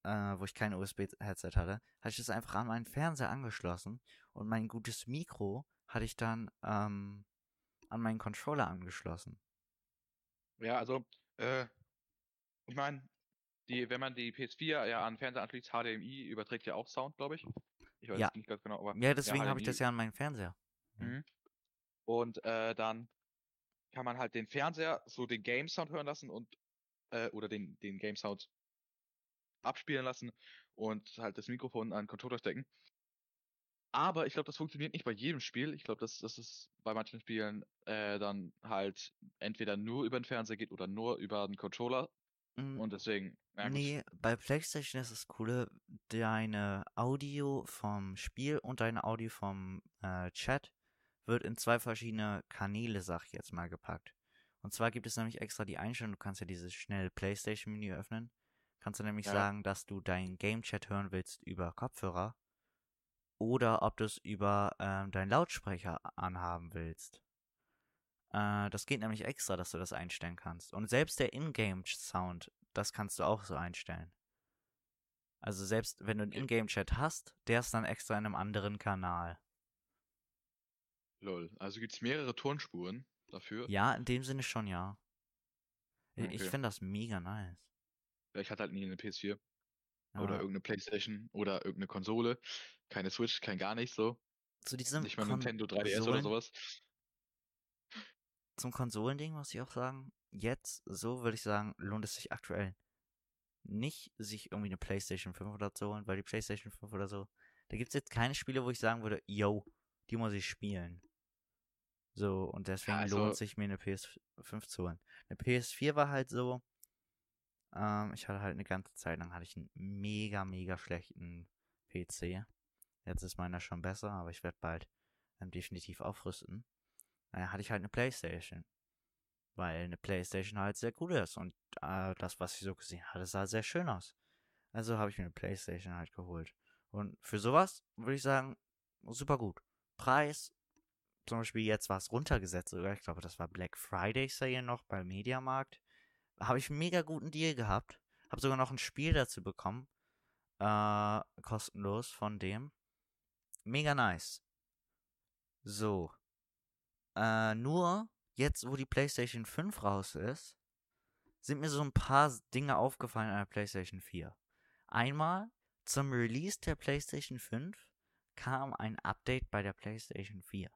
äh, wo ich kein USB-Headset hatte, hatte ich das einfach an meinen Fernseher angeschlossen und mein gutes Mikro hatte ich dann ähm, an meinen Controller angeschlossen. Ja, also, äh, ich meine, die, wenn man die PS4 ja an Fernseher anschließt, HDMI überträgt ja auch Sound, glaube ich. Ich weiß Ja. nicht ganz genau, aber. Ja, deswegen habe ich das ja an meinen Fernseher. Mhm. Und äh, dann kann man halt den Fernseher so den Game Sound hören lassen und äh, oder den, den Game Sound abspielen lassen und halt das Mikrofon an den Controller stecken. Aber ich glaube, das funktioniert nicht bei jedem Spiel. Ich glaube, dass das ist bei manchen Spielen äh, dann halt entweder nur über den Fernseher geht oder nur über den Controller. Mm, Und deswegen, ja. Nee, bei PlayStation ist das Coole, deine Audio vom Spiel und deine Audio vom äh, Chat wird in zwei verschiedene Kanäle, sag ich jetzt mal, gepackt. Und zwar gibt es nämlich extra die Einstellung, du kannst ja dieses schnell PlayStation-Menü öffnen. Kannst du nämlich Ja. sagen, dass du deinen Game-Chat hören willst über Kopfhörer oder ob du es über ähm, deinen Lautsprecher anhaben willst. Äh, das geht nämlich extra, dass du das einstellen kannst. Und selbst der Ingame-Sound, das kannst du auch so einstellen. Also selbst wenn du einen. Ingame-Chat hast, der ist dann extra in einem anderen Kanal. Lol. Also gibt's mehrere Tonspuren dafür. Ja, in dem Sinne schon, ja. Ich Okay. finde das mega nice. Ja, Ich hatte halt nie eine PS4 Ja, oder irgendeine Playstation oder irgendeine Konsole. Keine Switch, kein gar nicht so. zu diesem Nicht mal Nintendo 3DS oder Konsolen- sowas. zum Konsolending muss ich auch sagen, jetzt, so würde ich sagen, lohnt es sich aktuell nicht, sich irgendwie eine PlayStation 5 oder so holen, weil die PlayStation 5 oder so, da gibt es jetzt keine Spiele, wo ich sagen würde, yo, die muss ich spielen. So, und deswegen also- lohnt sich mir eine PS5 zu holen. Eine PS4 war halt so, ähm, ich hatte halt eine ganze Zeit lang hatte ich einen mega, mega schlechten PC. Jetzt ist meiner schon besser, aber ich werde bald ähm, definitiv aufrüsten. Naja, hatte ich halt eine Playstation. Weil eine Playstation halt sehr cool ist. Und äh, das, was ich so gesehen hatte, sah sehr schön aus. Also habe ich mir eine Playstation halt geholt. Und für sowas würde ich sagen, super gut. Preis, zum Beispiel jetzt war es runtergesetzt sogar. Ich glaube, das war Black Friday Sale noch beim Mediamarkt. Habe ich einen mega guten Deal gehabt. Habe sogar noch ein Spiel dazu bekommen. Äh, kostenlos von dem. Mega nice. So. Äh, nur jetzt, wo die PlayStation 5 raus ist, sind mir so ein paar Dinge aufgefallen an der PlayStation 4. Einmal zum Release der PlayStation 5 kam ein Update bei der PlayStation 4.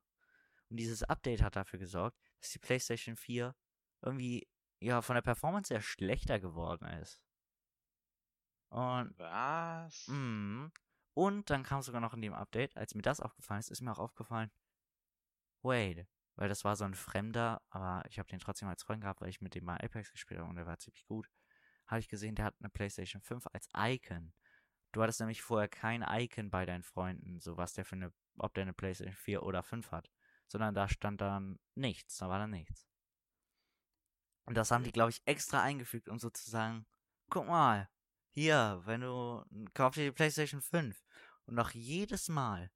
Und dieses Update hat dafür gesorgt, dass die PlayStation 4 irgendwie ja von der Performance her schlechter geworden ist. Und Was? Mhm. Und dann kam sogar noch in dem Update, als mir das aufgefallen ist, ist mir auch aufgefallen, wait, weil das war so ein Fremder, aber ich habe den trotzdem als Freund gehabt, weil ich mit dem mal Apex gespielt habe und der war ziemlich gut. Habe ich gesehen, der hat eine PlayStation 5 als Icon. Du hattest nämlich vorher kein Icon bei deinen Freunden, so was der für eine, ob der eine PlayStation 4 oder 5 hat. Sondern da stand dann nichts, da war dann nichts. Und das haben die, glaube ich, extra eingefügt, um sozusagen, guck mal, hier, wenn du, kauf dir die PlayStation 5. Und auch jedes Mal,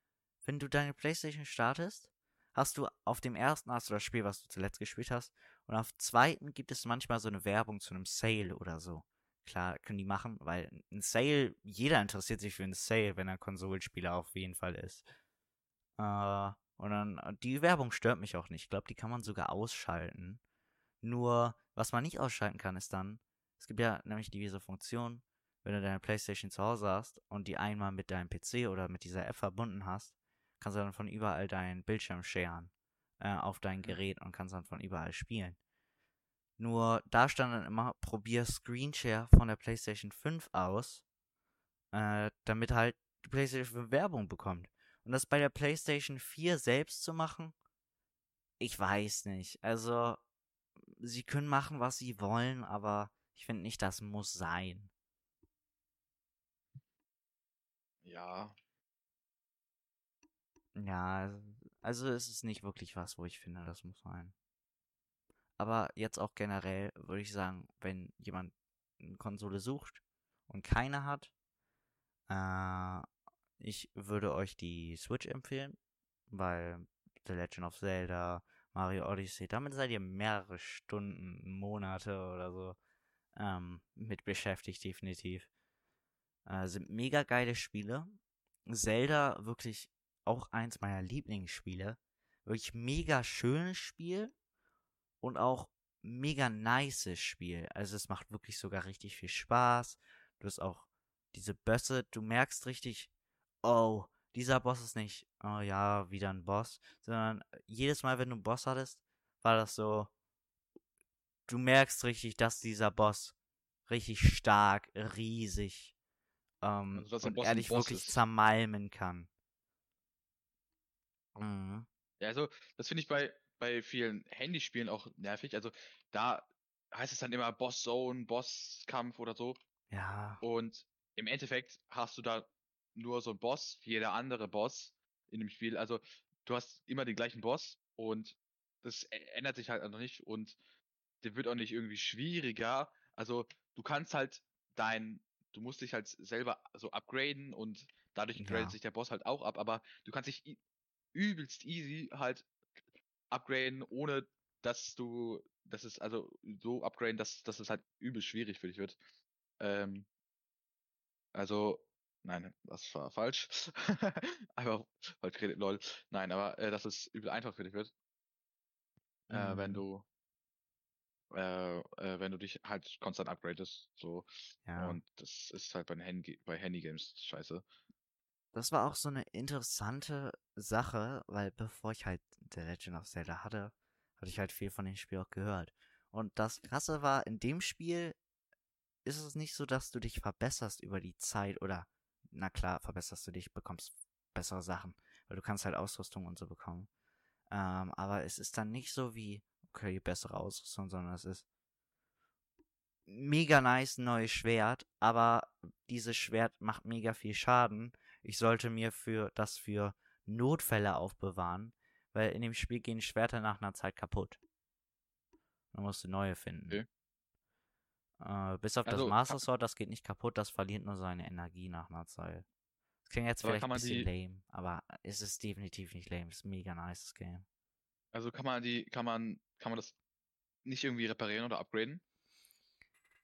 wenn du deine PlayStation startest, hast du auf dem ersten hast du das Spiel, was du zuletzt gespielt hast. Und auf dem zweiten gibt es manchmal so eine Werbung zu einem Sale oder so. Klar, können die machen, weil ein Sale, jeder interessiert sich für einen Sale, wenn er Konsolenspieler auf jeden Fall ist. Äh, und dann, die Werbung stört mich auch nicht. Ich glaube, die kann man sogar ausschalten. Nur, was man nicht ausschalten kann, ist dann, es gibt ja nämlich diese Funktion, wenn du deine Playstation zu Hause hast und die einmal mit deinem PC oder mit dieser App verbunden hast, kannst du dann von überall deinen Bildschirm scheren äh, auf dein Mhm. Gerät und kannst dann von überall spielen. Nur da stand dann immer, probier Screenshare von der PlayStation 5 aus, äh, damit halt die PlayStation 5 Werbung bekommt. Und das bei der PlayStation 4 selbst zu machen, ich weiß nicht. Also, sie können machen, was sie wollen, aber ich finde nicht, das muss sein. Ja, Ja, also es ist nicht wirklich was, wo ich finde, das muss sein. Aber jetzt auch generell würde ich sagen, wenn jemand eine Konsole sucht und keine hat, äh, ich würde euch die Switch empfehlen, weil The Legend of Zelda, Mario Odyssey, damit seid ihr mehrere Stunden, Monate oder so ähm, mit beschäftigt, definitiv. Äh, sind mega geile Spiele. Zelda wirklich auch eins meiner Lieblingsspiele. Wirklich mega schönes Spiel und auch mega nices Spiel. Also es macht wirklich sogar richtig viel Spaß. Du hast auch diese Bösse, du merkst richtig, oh, dieser Boss ist nicht, oh ja, wieder ein Boss, sondern jedes Mal, wenn du einen Boss hattest, war das so, du merkst richtig, dass dieser Boss richtig stark, riesig ähm, Also, dass und Boss er dich Boss wirklich ist. zermalmen kann. Mhm. Ja, also das finde ich bei, bei vielen Handyspielen auch nervig. Also da heißt es dann immer Boss Zone, Bosskampf oder so. Ja, Und im Endeffekt hast du da nur so einen Boss, wie jeder andere Boss in dem Spiel. Also du hast immer den gleichen Boss und das ändert sich halt noch nicht und der wird auch nicht irgendwie schwieriger. Also du kannst halt dein, du musst dich halt selber so upgraden und dadurch Ja. gradet sich der Boss halt auch ab, aber du kannst dich übelst easy halt upgraden, ohne dass du, das ist also so upgraden, dass, dass es halt übel schwierig für dich wird. Ähm, also, nein, das war falsch. Einfach falsch geredet, lol. Nein, aber äh, dass es übel einfach für dich wird, äh, wenn Mhm. du äh, äh, wenn du dich halt konstant upgradest, so. ja. Und das ist halt bei, den Handy, bei Handygames scheiße. Das war auch so eine interessante Sache, weil bevor ich halt The Legend of Zelda hatte, hatte ich halt viel von dem Spiel auch gehört. Und das Krasse war, in dem Spiel ist es nicht so, dass du dich verbesserst über die Zeit oder, na klar, verbesserst du dich, bekommst bessere Sachen, weil du kannst halt Ausrüstung und so bekommen. Ähm, aber es ist dann nicht so wie, okay, bessere Ausrüstung, sondern es ist mega nice neues Schwert, aber dieses Schwert macht mega viel Schaden. Ich sollte mir für das für Notfälle aufbewahren, weil in dem Spiel gehen Schwerter nach einer Zeit kaputt. Man musste neue finden. Okay. Äh, bis auf Also, das Master Sword, das geht nicht kaputt, das verliert nur seine Energie nach einer Zeit. Das klingt jetzt vielleicht ein bisschen die- lame, aber es ist definitiv nicht lame. Es ist ein mega nice Game. Also kann man die, kann man, kann man das nicht irgendwie reparieren oder upgraden?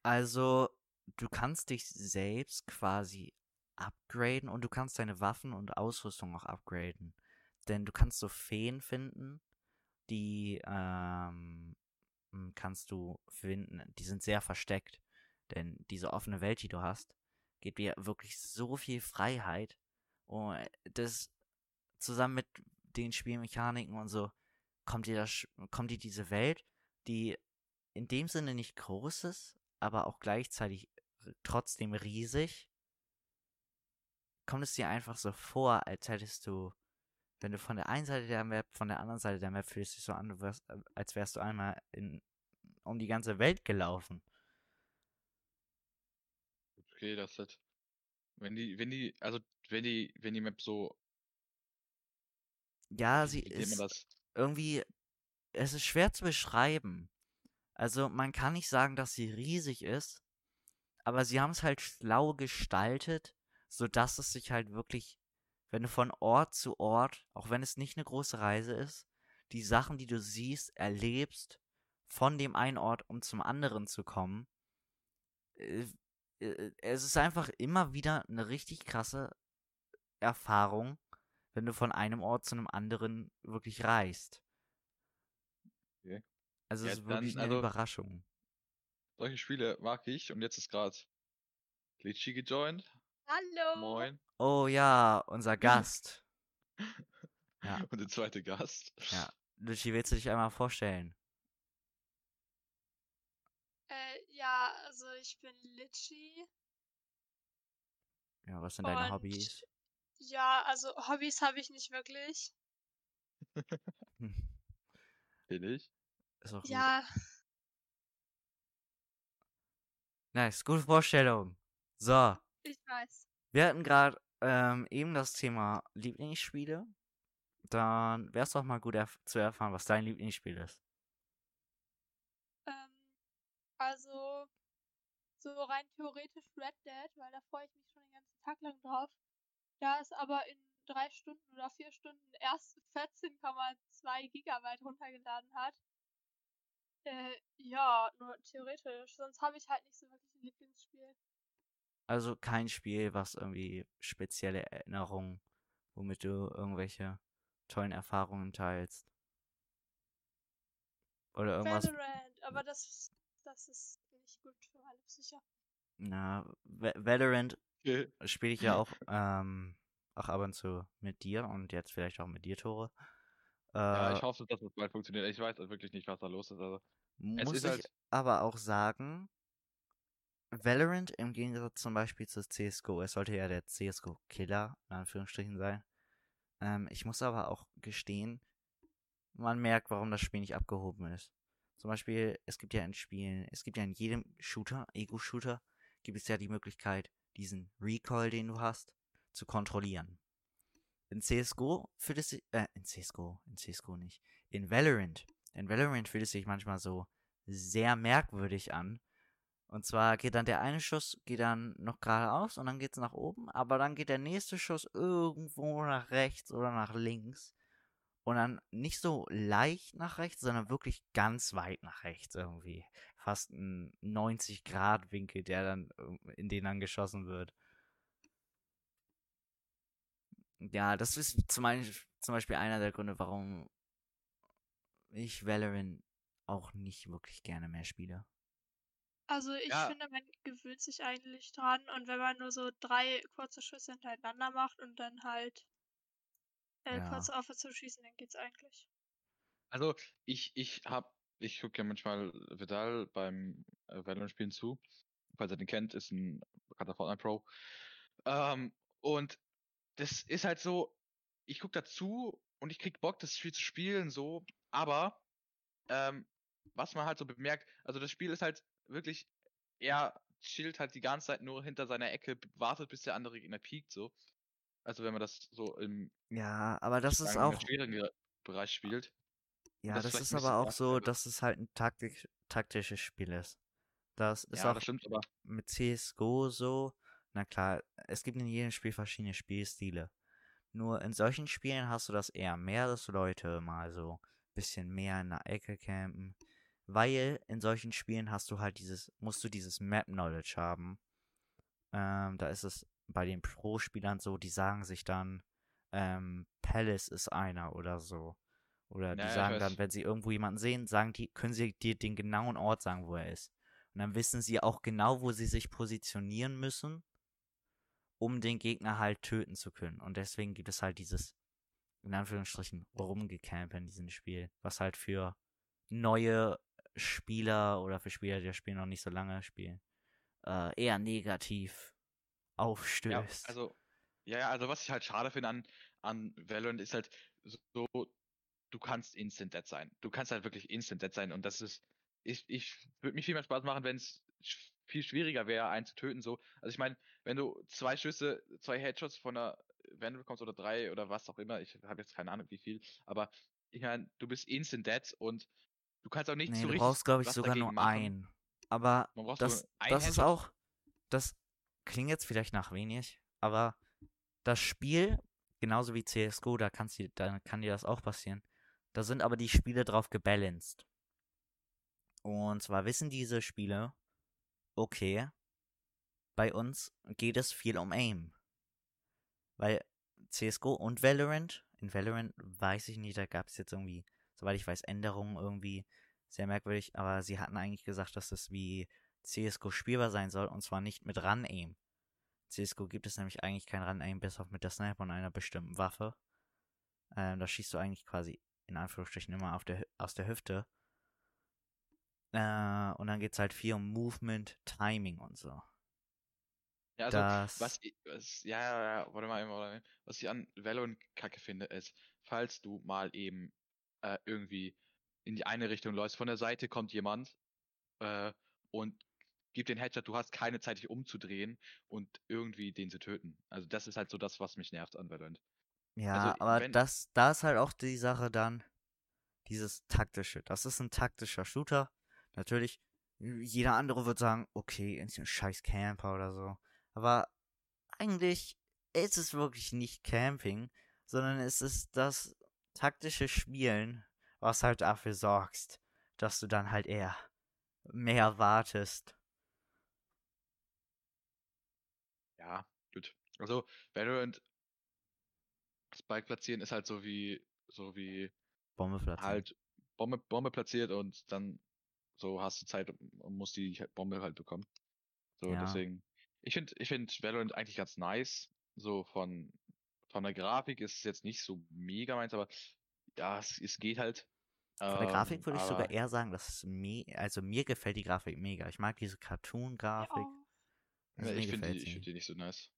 Also, du kannst dich selbst quasi upgraden und du kannst deine Waffen und Ausrüstung auch upgraden. Denn du kannst so Feen finden, die ähm, m, kannst du finden, die sind sehr versteckt. Denn diese offene Welt, die du hast, gibt dir wirklich so viel Freiheit. Und das zusammen mit den Spielmechaniken und so, kommt dir das, kommt dir diese Welt, die in dem Sinne nicht groß ist, aber auch gleichzeitig trotzdem riesig, kommt es dir einfach so vor, als hättest du, wenn du von der einen Seite der Map, von der anderen Seite der Map fühlst dich so an, du wärst, äh, als wärst du einmal in, um die ganze Welt gelaufen. Okay, das ist. Wenn die, wenn die, also wenn die, wenn die Map so, Ja, sie ist das? irgendwie, es ist schwer zu beschreiben. Also man kann nicht sagen, dass sie riesig ist, aber sie haben es halt schlau gestaltet, sodass es sich halt wirklich, wenn du von Ort zu Ort, auch wenn es nicht eine große Reise ist, die Sachen, die du siehst, erlebst, von dem einen Ort, um zum anderen zu kommen. äh, äh, Es ist einfach immer wieder eine richtig krasse Erfahrung, wenn du von einem Ort zu einem anderen wirklich reist. Okay. Also Ja, es ist wirklich dann, eine also Überraschung. solche Spiele mag ich und jetzt ist gerade Glitchy gejoint. Hallo. Moin. Oh ja, unser Gast. Ja. Und der zweite Gast. Ja. Luigi, willst du dich einmal vorstellen? Äh, ja, also ich bin Litchi Ja, was sind deine und Hobbys? ja, also Hobbys habe ich nicht wirklich. Bin ich. ist auch gut. Ja, Nice, gute Vorstellung. So, ich weiß. wir hatten gerade ähm, eben das Thema Lieblingsspiele. Dann wäre es doch mal gut erf zu erfahren, was dein Lieblingsspiel ist. Ähm, also so rein theoretisch Red Dead, weil da freue ich mich schon den ganzen Tag lang drauf. Da es aber in drei Stunden oder vier Stunden erst 14,2 Gigabyte runtergeladen hat. Äh, ja, nur theoretisch. Sonst habe ich halt nicht so wirklich ein Lieblingsspiel. Also kein Spiel, was irgendwie spezielle Erinnerungen, womit du irgendwelche tollen Erfahrungen teilst. Oder irgendwas. Valorant, aber das, das ist nicht gut für meine Psyche. Na, Va- Valorant Okay. spiele ich ja auch, ähm, auch ab und zu mit dir und jetzt vielleicht auch mit dir, Tore. Ja, Äh, ich hoffe, dass das bald funktioniert. Ich weiß halt wirklich nicht, was da los ist. Also, es muss ist ich halt, aber auch sagen, Valorant im Gegensatz zum Beispiel zu CSGO, es sollte ja der CSGO-Killer in Anführungsstrichen sein. Ähm, ich muss aber auch gestehen, man merkt, warum das Spiel nicht abgehoben ist. Zum Beispiel, es gibt ja in Spielen, es gibt ja in jedem Shooter, Ego-Shooter, gibt es ja die Möglichkeit, diesen Recoil, den du hast, zu kontrollieren. In CSGO fühlt es sich, äh, in CSGO, in CSGO nicht, in Valorant, in Valorant fühlt es sich manchmal so sehr merkwürdig an. Und zwar geht dann der eine Schuss, geht dann noch geradeaus und dann geht's nach oben, aber dann geht der nächste Schuss irgendwo nach rechts oder nach links. Und dann nicht so leicht nach rechts, sondern wirklich ganz weit nach rechts irgendwie. Fast ein 90-Grad-Winkel, der dann äh, in den dann geschossen wird. Ja, das ist zum zum Beispiel einer der Gründe, warum ich Valorant auch nicht wirklich gerne mehr spiele. Also ich ja, finde, man gewöhnt sich eigentlich dran und wenn man nur so drei kurze Schüsse hintereinander macht und dann halt äh, kurz Ja. aufhört zu schießen, dann geht's eigentlich. also ich, ich hab, ich gucke ja manchmal Vidal beim äh, Valorant-Spielen zu. Falls ihr den kennt, ist ein bekannter Fortnite Pro. Ähm, und das ist halt so, ich guck dazu und ich krieg Bock, das Spiel zu spielen, so, aber ähm, was man halt so bemerkt, also das Spiel ist halt wirklich, er chillt halt die ganze Zeit nur hinter seiner Ecke, wartet, bis der andere Gegner piekt, so. Also wenn man das so im, Ja, aber das ist wir, auch, schwierigen Bereich spielt. Ja, das das ist aber auch so, nachteile. dass es halt ein taktisch, taktisches Spiel ist. Das ist Ja, auch das stimmt, aber mit CSGO so. Na klar, es gibt in jedem Spiel verschiedene Spielstile. Nur in solchen Spielen hast du das eher mehr, dass Leute mal so ein bisschen mehr in der Ecke campen. Weil in solchen Spielen hast du halt dieses, musst du dieses Map-Knowledge haben. Ähm, da ist es bei den Pro-Spielern so, die sagen sich dann, ähm, Palace ist einer oder so. Oder die Ja, ja, ich sagen dann, wenn sie irgendwo jemanden sehen, sagen die, können sie dir den genauen Ort sagen, wo er ist. Und dann wissen sie auch genau, wo sie sich positionieren müssen, um den Gegner halt töten zu können. Und deswegen gibt es halt dieses, in Anführungsstrichen, Rumgecamp in diesem Spiel, was halt für neue Spieler oder für Spieler, die das Spiel noch nicht so lange spielen, äh, eher negativ Ja, aufstößt. also, ja, ja, also was ich halt schade finde an, an Valorant ist halt so, du kannst instant dead sein. Du kannst halt wirklich instant dead sein und das ist, ich, ich würde mich viel mehr Spaß machen, wenn es viel schwieriger wäre, einen zu töten, so. Also ich meine, wenn du zwei Schüsse, zwei Headshots von der Vandal bekommst oder drei oder was auch immer, ich habe jetzt keine Ahnung wie viel, aber ich meine, du bist instant dead und du kannst auch nicht nee, so du richtig brauchst, glaube ich, sogar nur machen. einen. Aber das, das ist auch, das klingt jetzt vielleicht nach wenig, aber das Spiel, genauso wie CSGO, da, kannst du, da kann dir das auch passieren, da sind aber die Spiele drauf gebalanced. Und zwar wissen diese Spiele, okay, bei uns geht es viel um Aim. Weil CSGO und Valorant, in Valorant weiß ich nicht, da gab es jetzt irgendwie, soweit ich weiß, Änderungen irgendwie, sehr merkwürdig, aber sie hatten eigentlich gesagt, dass das wie CSGO spielbar sein soll und zwar nicht mit Run-Aim. CSGO gibt es nämlich eigentlich kein Run-Aim, bis auf mit der Sniper und einer bestimmten Waffe. Ähm, da schießt du eigentlich quasi in Anführungsstrichen immer auf der, aus der Hüfte. Äh, und dann geht's halt viel um Movement, Timing und so. Ja, also, das, Was, ich, was, ja, ja, ja, warte mal, warte mal. Was ich an Valorant kacke finde, ist, falls du mal eben äh, irgendwie in die eine Richtung läufst, von der Seite kommt jemand äh, und gibt den Headshot, du hast keine Zeit, dich umzudrehen und irgendwie den zu töten. Also das ist halt so das, was mich nervt an Valorant. ja, also, aber das, da ist halt auch die Sache dann, dieses taktische. Das ist ein taktischer Shooter. Natürlich, jeder andere wird sagen, okay, ist ein scheiß Camper oder so. Aber eigentlich ist es wirklich nicht Camping, sondern es ist das taktische Spielen, was halt dafür sorgst, dass du dann halt eher mehr wartest. Ja, gut. Also Valorant Spike platzieren ist halt so wie so wie Bombe platzieren. halt Bombe, Bombe platziert und dann so hast du Zeit und und musst die Bombe halt bekommen. So, Ja. deswegen. Ich finde, ich finde Valorant eigentlich ganz nice. So von, von der Grafik ist es jetzt nicht so mega meins, aber ja, es, es geht halt. Von der Grafik Ähm, würde ich sogar eher sagen, dass es mir, also mir gefällt die Grafik mega. Ich mag diese Cartoon-Grafik. Also Ja, mir ich finde die, find die nicht so nice.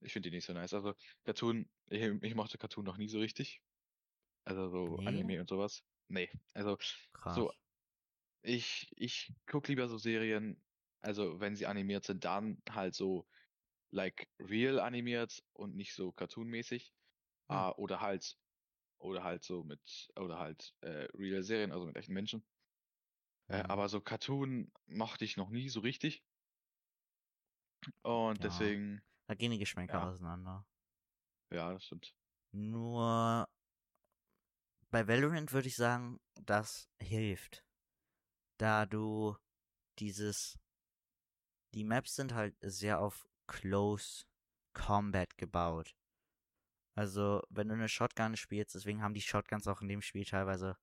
Ich finde die nicht so nice. Also Cartoon, ich, ich mochte Cartoon noch nie so richtig. Also so Nee? Anime und sowas. Nee, also Krass. so, ich, ich guck lieber so Serien, also wenn sie animiert sind, dann halt so like real animiert und nicht so cartoonmäßig. Hm. Ah, oder halt, oder halt so mit, oder halt äh, real Serien, also mit echten Menschen. Äh, Mhm. aber so Cartoon mochte ich noch nie so richtig. Und Ja. deswegen, Da gehen die Geschmäcker Ja. auseinander. ja, das stimmt. Nur bei Valorant würde ich sagen, das hilft. Da du dieses. Die Maps sind halt sehr auf Close Combat gebaut. Also, wenn du eine Shotgun spielst, deswegen haben die Shotguns auch in dem Spiel teilweise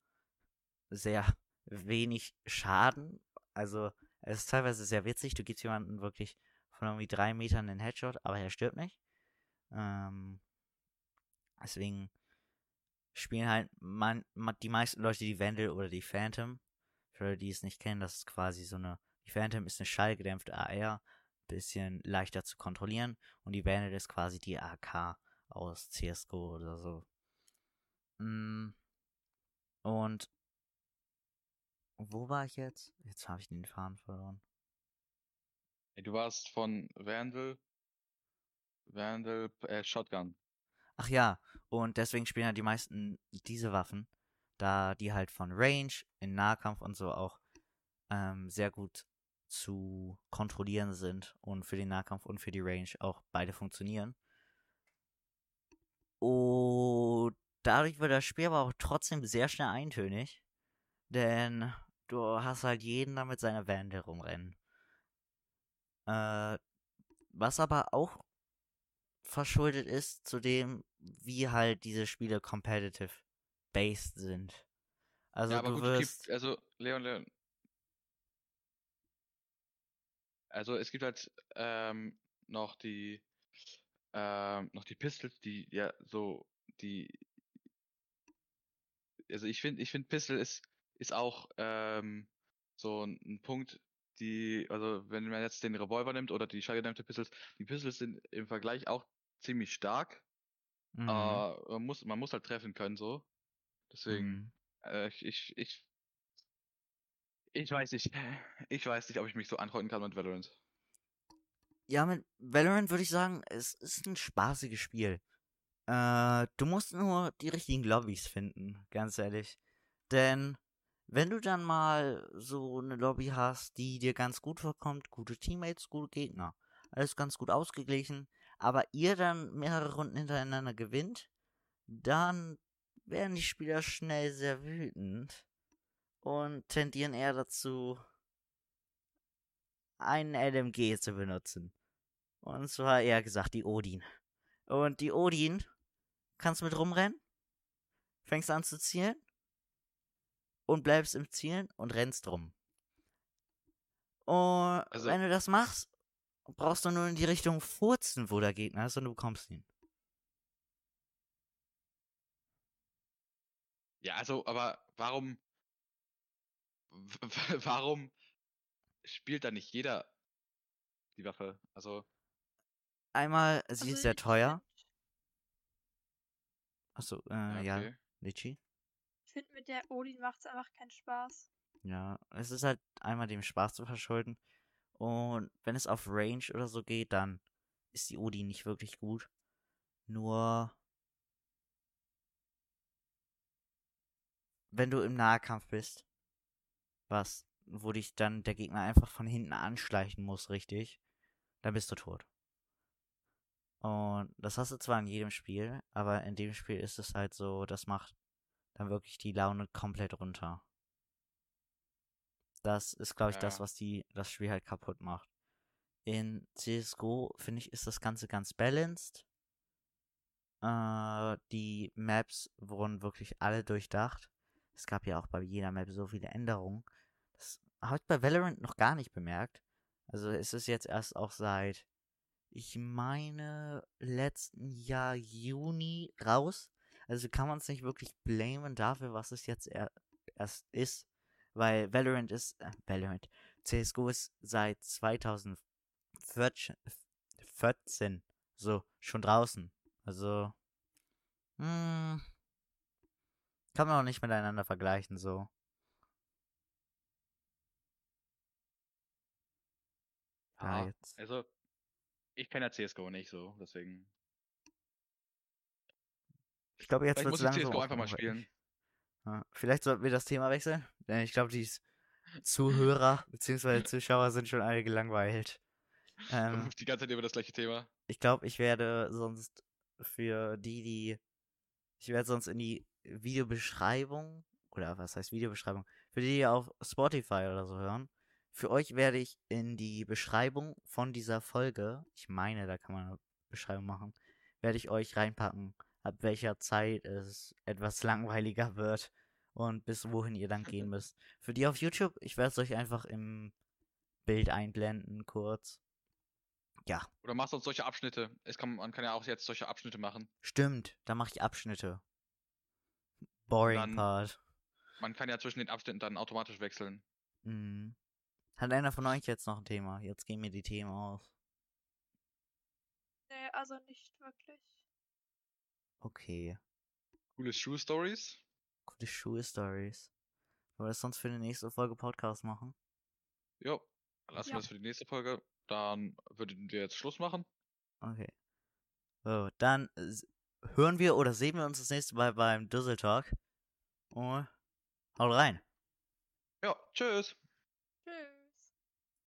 sehr wenig Schaden. Also, es ist teilweise sehr witzig. Du gibst jemanden wirklich von irgendwie drei Metern einen Headshot, aber er stirbt nicht. Ähm, deswegen spielen halt man, die meisten Leute die Vandal oder die Phantom. Für die es nicht kennen, das ist quasi so eine. Die Phantom ist eine schallgedämpfte AR, bisschen leichter zu kontrollieren. Und die Vandal ist quasi die AK aus CSGO oder so. Mm, Und wo war ich jetzt? Jetzt habe ich den Faden verloren. Du warst von Vandal, Vandal, äh, Shotgun. Ach ja, und deswegen spielen halt die meisten diese Waffen, da die halt von Range in Nahkampf und so auch ähm, sehr gut zu kontrollieren sind und für den Nahkampf und für die Range auch beide funktionieren. Und dadurch wird das Spiel aber auch trotzdem sehr schnell eintönig, denn du hast halt jeden da mit seiner Wand herumrennen. Äh, was aber auch verschuldet ist zu dem, wie halt diese Spiele competitive based sind. Also ja, aber du gut, wirst. gibt, also Leon, Leon. Also es gibt halt ähm, noch die ähm, noch die Pistols, die ja so die also ich finde ich finde Pistol ist ist auch ähm, so ein, ein Punkt, die also wenn man jetzt den Revolver nimmt oder die schallgedämpfte Pistols, die Pistols sind im Vergleich auch ziemlich stark. Mhm. aber man muss man muss halt treffen können so. Deswegen mhm. äh, ich, ich ich ich weiß nicht ich weiß nicht, ob ich mich so anfreunden kann mit Valorant. Ja, mit Valorant würde ich sagen, es ist ein spaßiges Spiel. Äh, du musst nur die richtigen Lobbys finden, ganz ehrlich. Denn wenn du dann mal so eine Lobby hast, die dir ganz gut vorkommt, gute Teammates, gute Gegner, alles ganz gut ausgeglichen, aber ihr dann mehrere Runden hintereinander gewinnt, dann werden die Spieler schnell sehr wütend und tendieren eher dazu, einen LMG zu benutzen. Und zwar eher gesagt die Odin. Und die Odin kannst du mit rumrennen, fängst an zu zielen und bleibst im Zielen und rennst rum. Und Also- wenn du das machst, brauchst du nur in die Richtung furzen, wo der Gegner ist und du bekommst ihn. Ja, also, aber warum, warum spielt da nicht jeder die Waffe? Also, Einmal, sie Also ist sehr teuer. Achso, äh, ja, ja, okay. Litchi. Ich finde, mit der Odin macht es einfach keinen Spaß. Ja, es ist halt einmal dem Spaß zu verschulden. Und wenn es auf Range oder so geht, dann ist die Odi nicht wirklich gut. Nur wenn du im Nahkampf bist, was, wo dich dann der Gegner einfach von hinten anschleichen muss, richtig, dann bist du tot. Und das hast du zwar in jedem Spiel, aber in dem Spiel ist es halt so, das macht dann wirklich die Laune komplett runter. Das ist, glaube ich, das, Ja. was die, das Spiel halt kaputt macht. In CSGO, finde ich, ist das Ganze ganz balanced. Äh, die Maps wurden wirklich alle durchdacht. Es gab ja auch bei jeder Map so viele Änderungen. Das habe ich bei Valorant noch gar nicht bemerkt. Also es ist jetzt erst auch seit, ich meine, letzten Jahr Juni raus. Also kann man es nicht wirklich blamen dafür, was es jetzt er erst ist. Weil Valorant ist, äh, Valorant, CSGO ist seit 2014 14, so, schon draußen. Also, hm, kann man auch nicht miteinander vergleichen, so. Ja, jetzt. also, ich kenne ja CSGO nicht so, deswegen. Ich glaube, jetzt wird muss es ich langsam CSGO einfach mal spielen. Ja, vielleicht sollten wir das Thema wechseln, denn ich glaube, die Zuhörer bzw. Zuschauer sind schon alle gelangweilt. Ähm, Die ganze Zeit über das gleiche Thema. ich glaube, ich werde sonst für die, die. Ich werde sonst in die Videobeschreibung, oder was heißt Videobeschreibung? Für die, die auf Spotify oder so hören, für euch werde ich in die Beschreibung von dieser Folge, ich meine, da kann man eine Beschreibung machen, werde ich euch reinpacken, ab welcher Zeit es etwas langweiliger wird und bis wohin ihr dann gehen müsst. Für die auf YouTube, ich werde es euch einfach im Bild einblenden, kurz. Ja, Oder machst du uns solche Abschnitte? Es kann, man kann ja auch jetzt solche Abschnitte machen. Stimmt, da mache ich Abschnitte. Boring Dann- Part. Man kann ja zwischen den Abschnitten dann automatisch wechseln. Mhm. Hat einer von euch jetzt noch ein Thema? Jetzt gehen mir die Themen aus. Nee, also nicht wirklich. Okay. Coole Shoe Stories. Gute Schuhe-Stories. Wollen wir das sonst für die nächste Folge Podcast machen? Jo. Lassen Ja. wir das für die nächste Folge. Dann würden wir jetzt Schluss machen. Okay. So, dann hören wir oder sehen wir uns das nächste Mal beim Düssel Talk. Und haut rein. Ja, tschüss.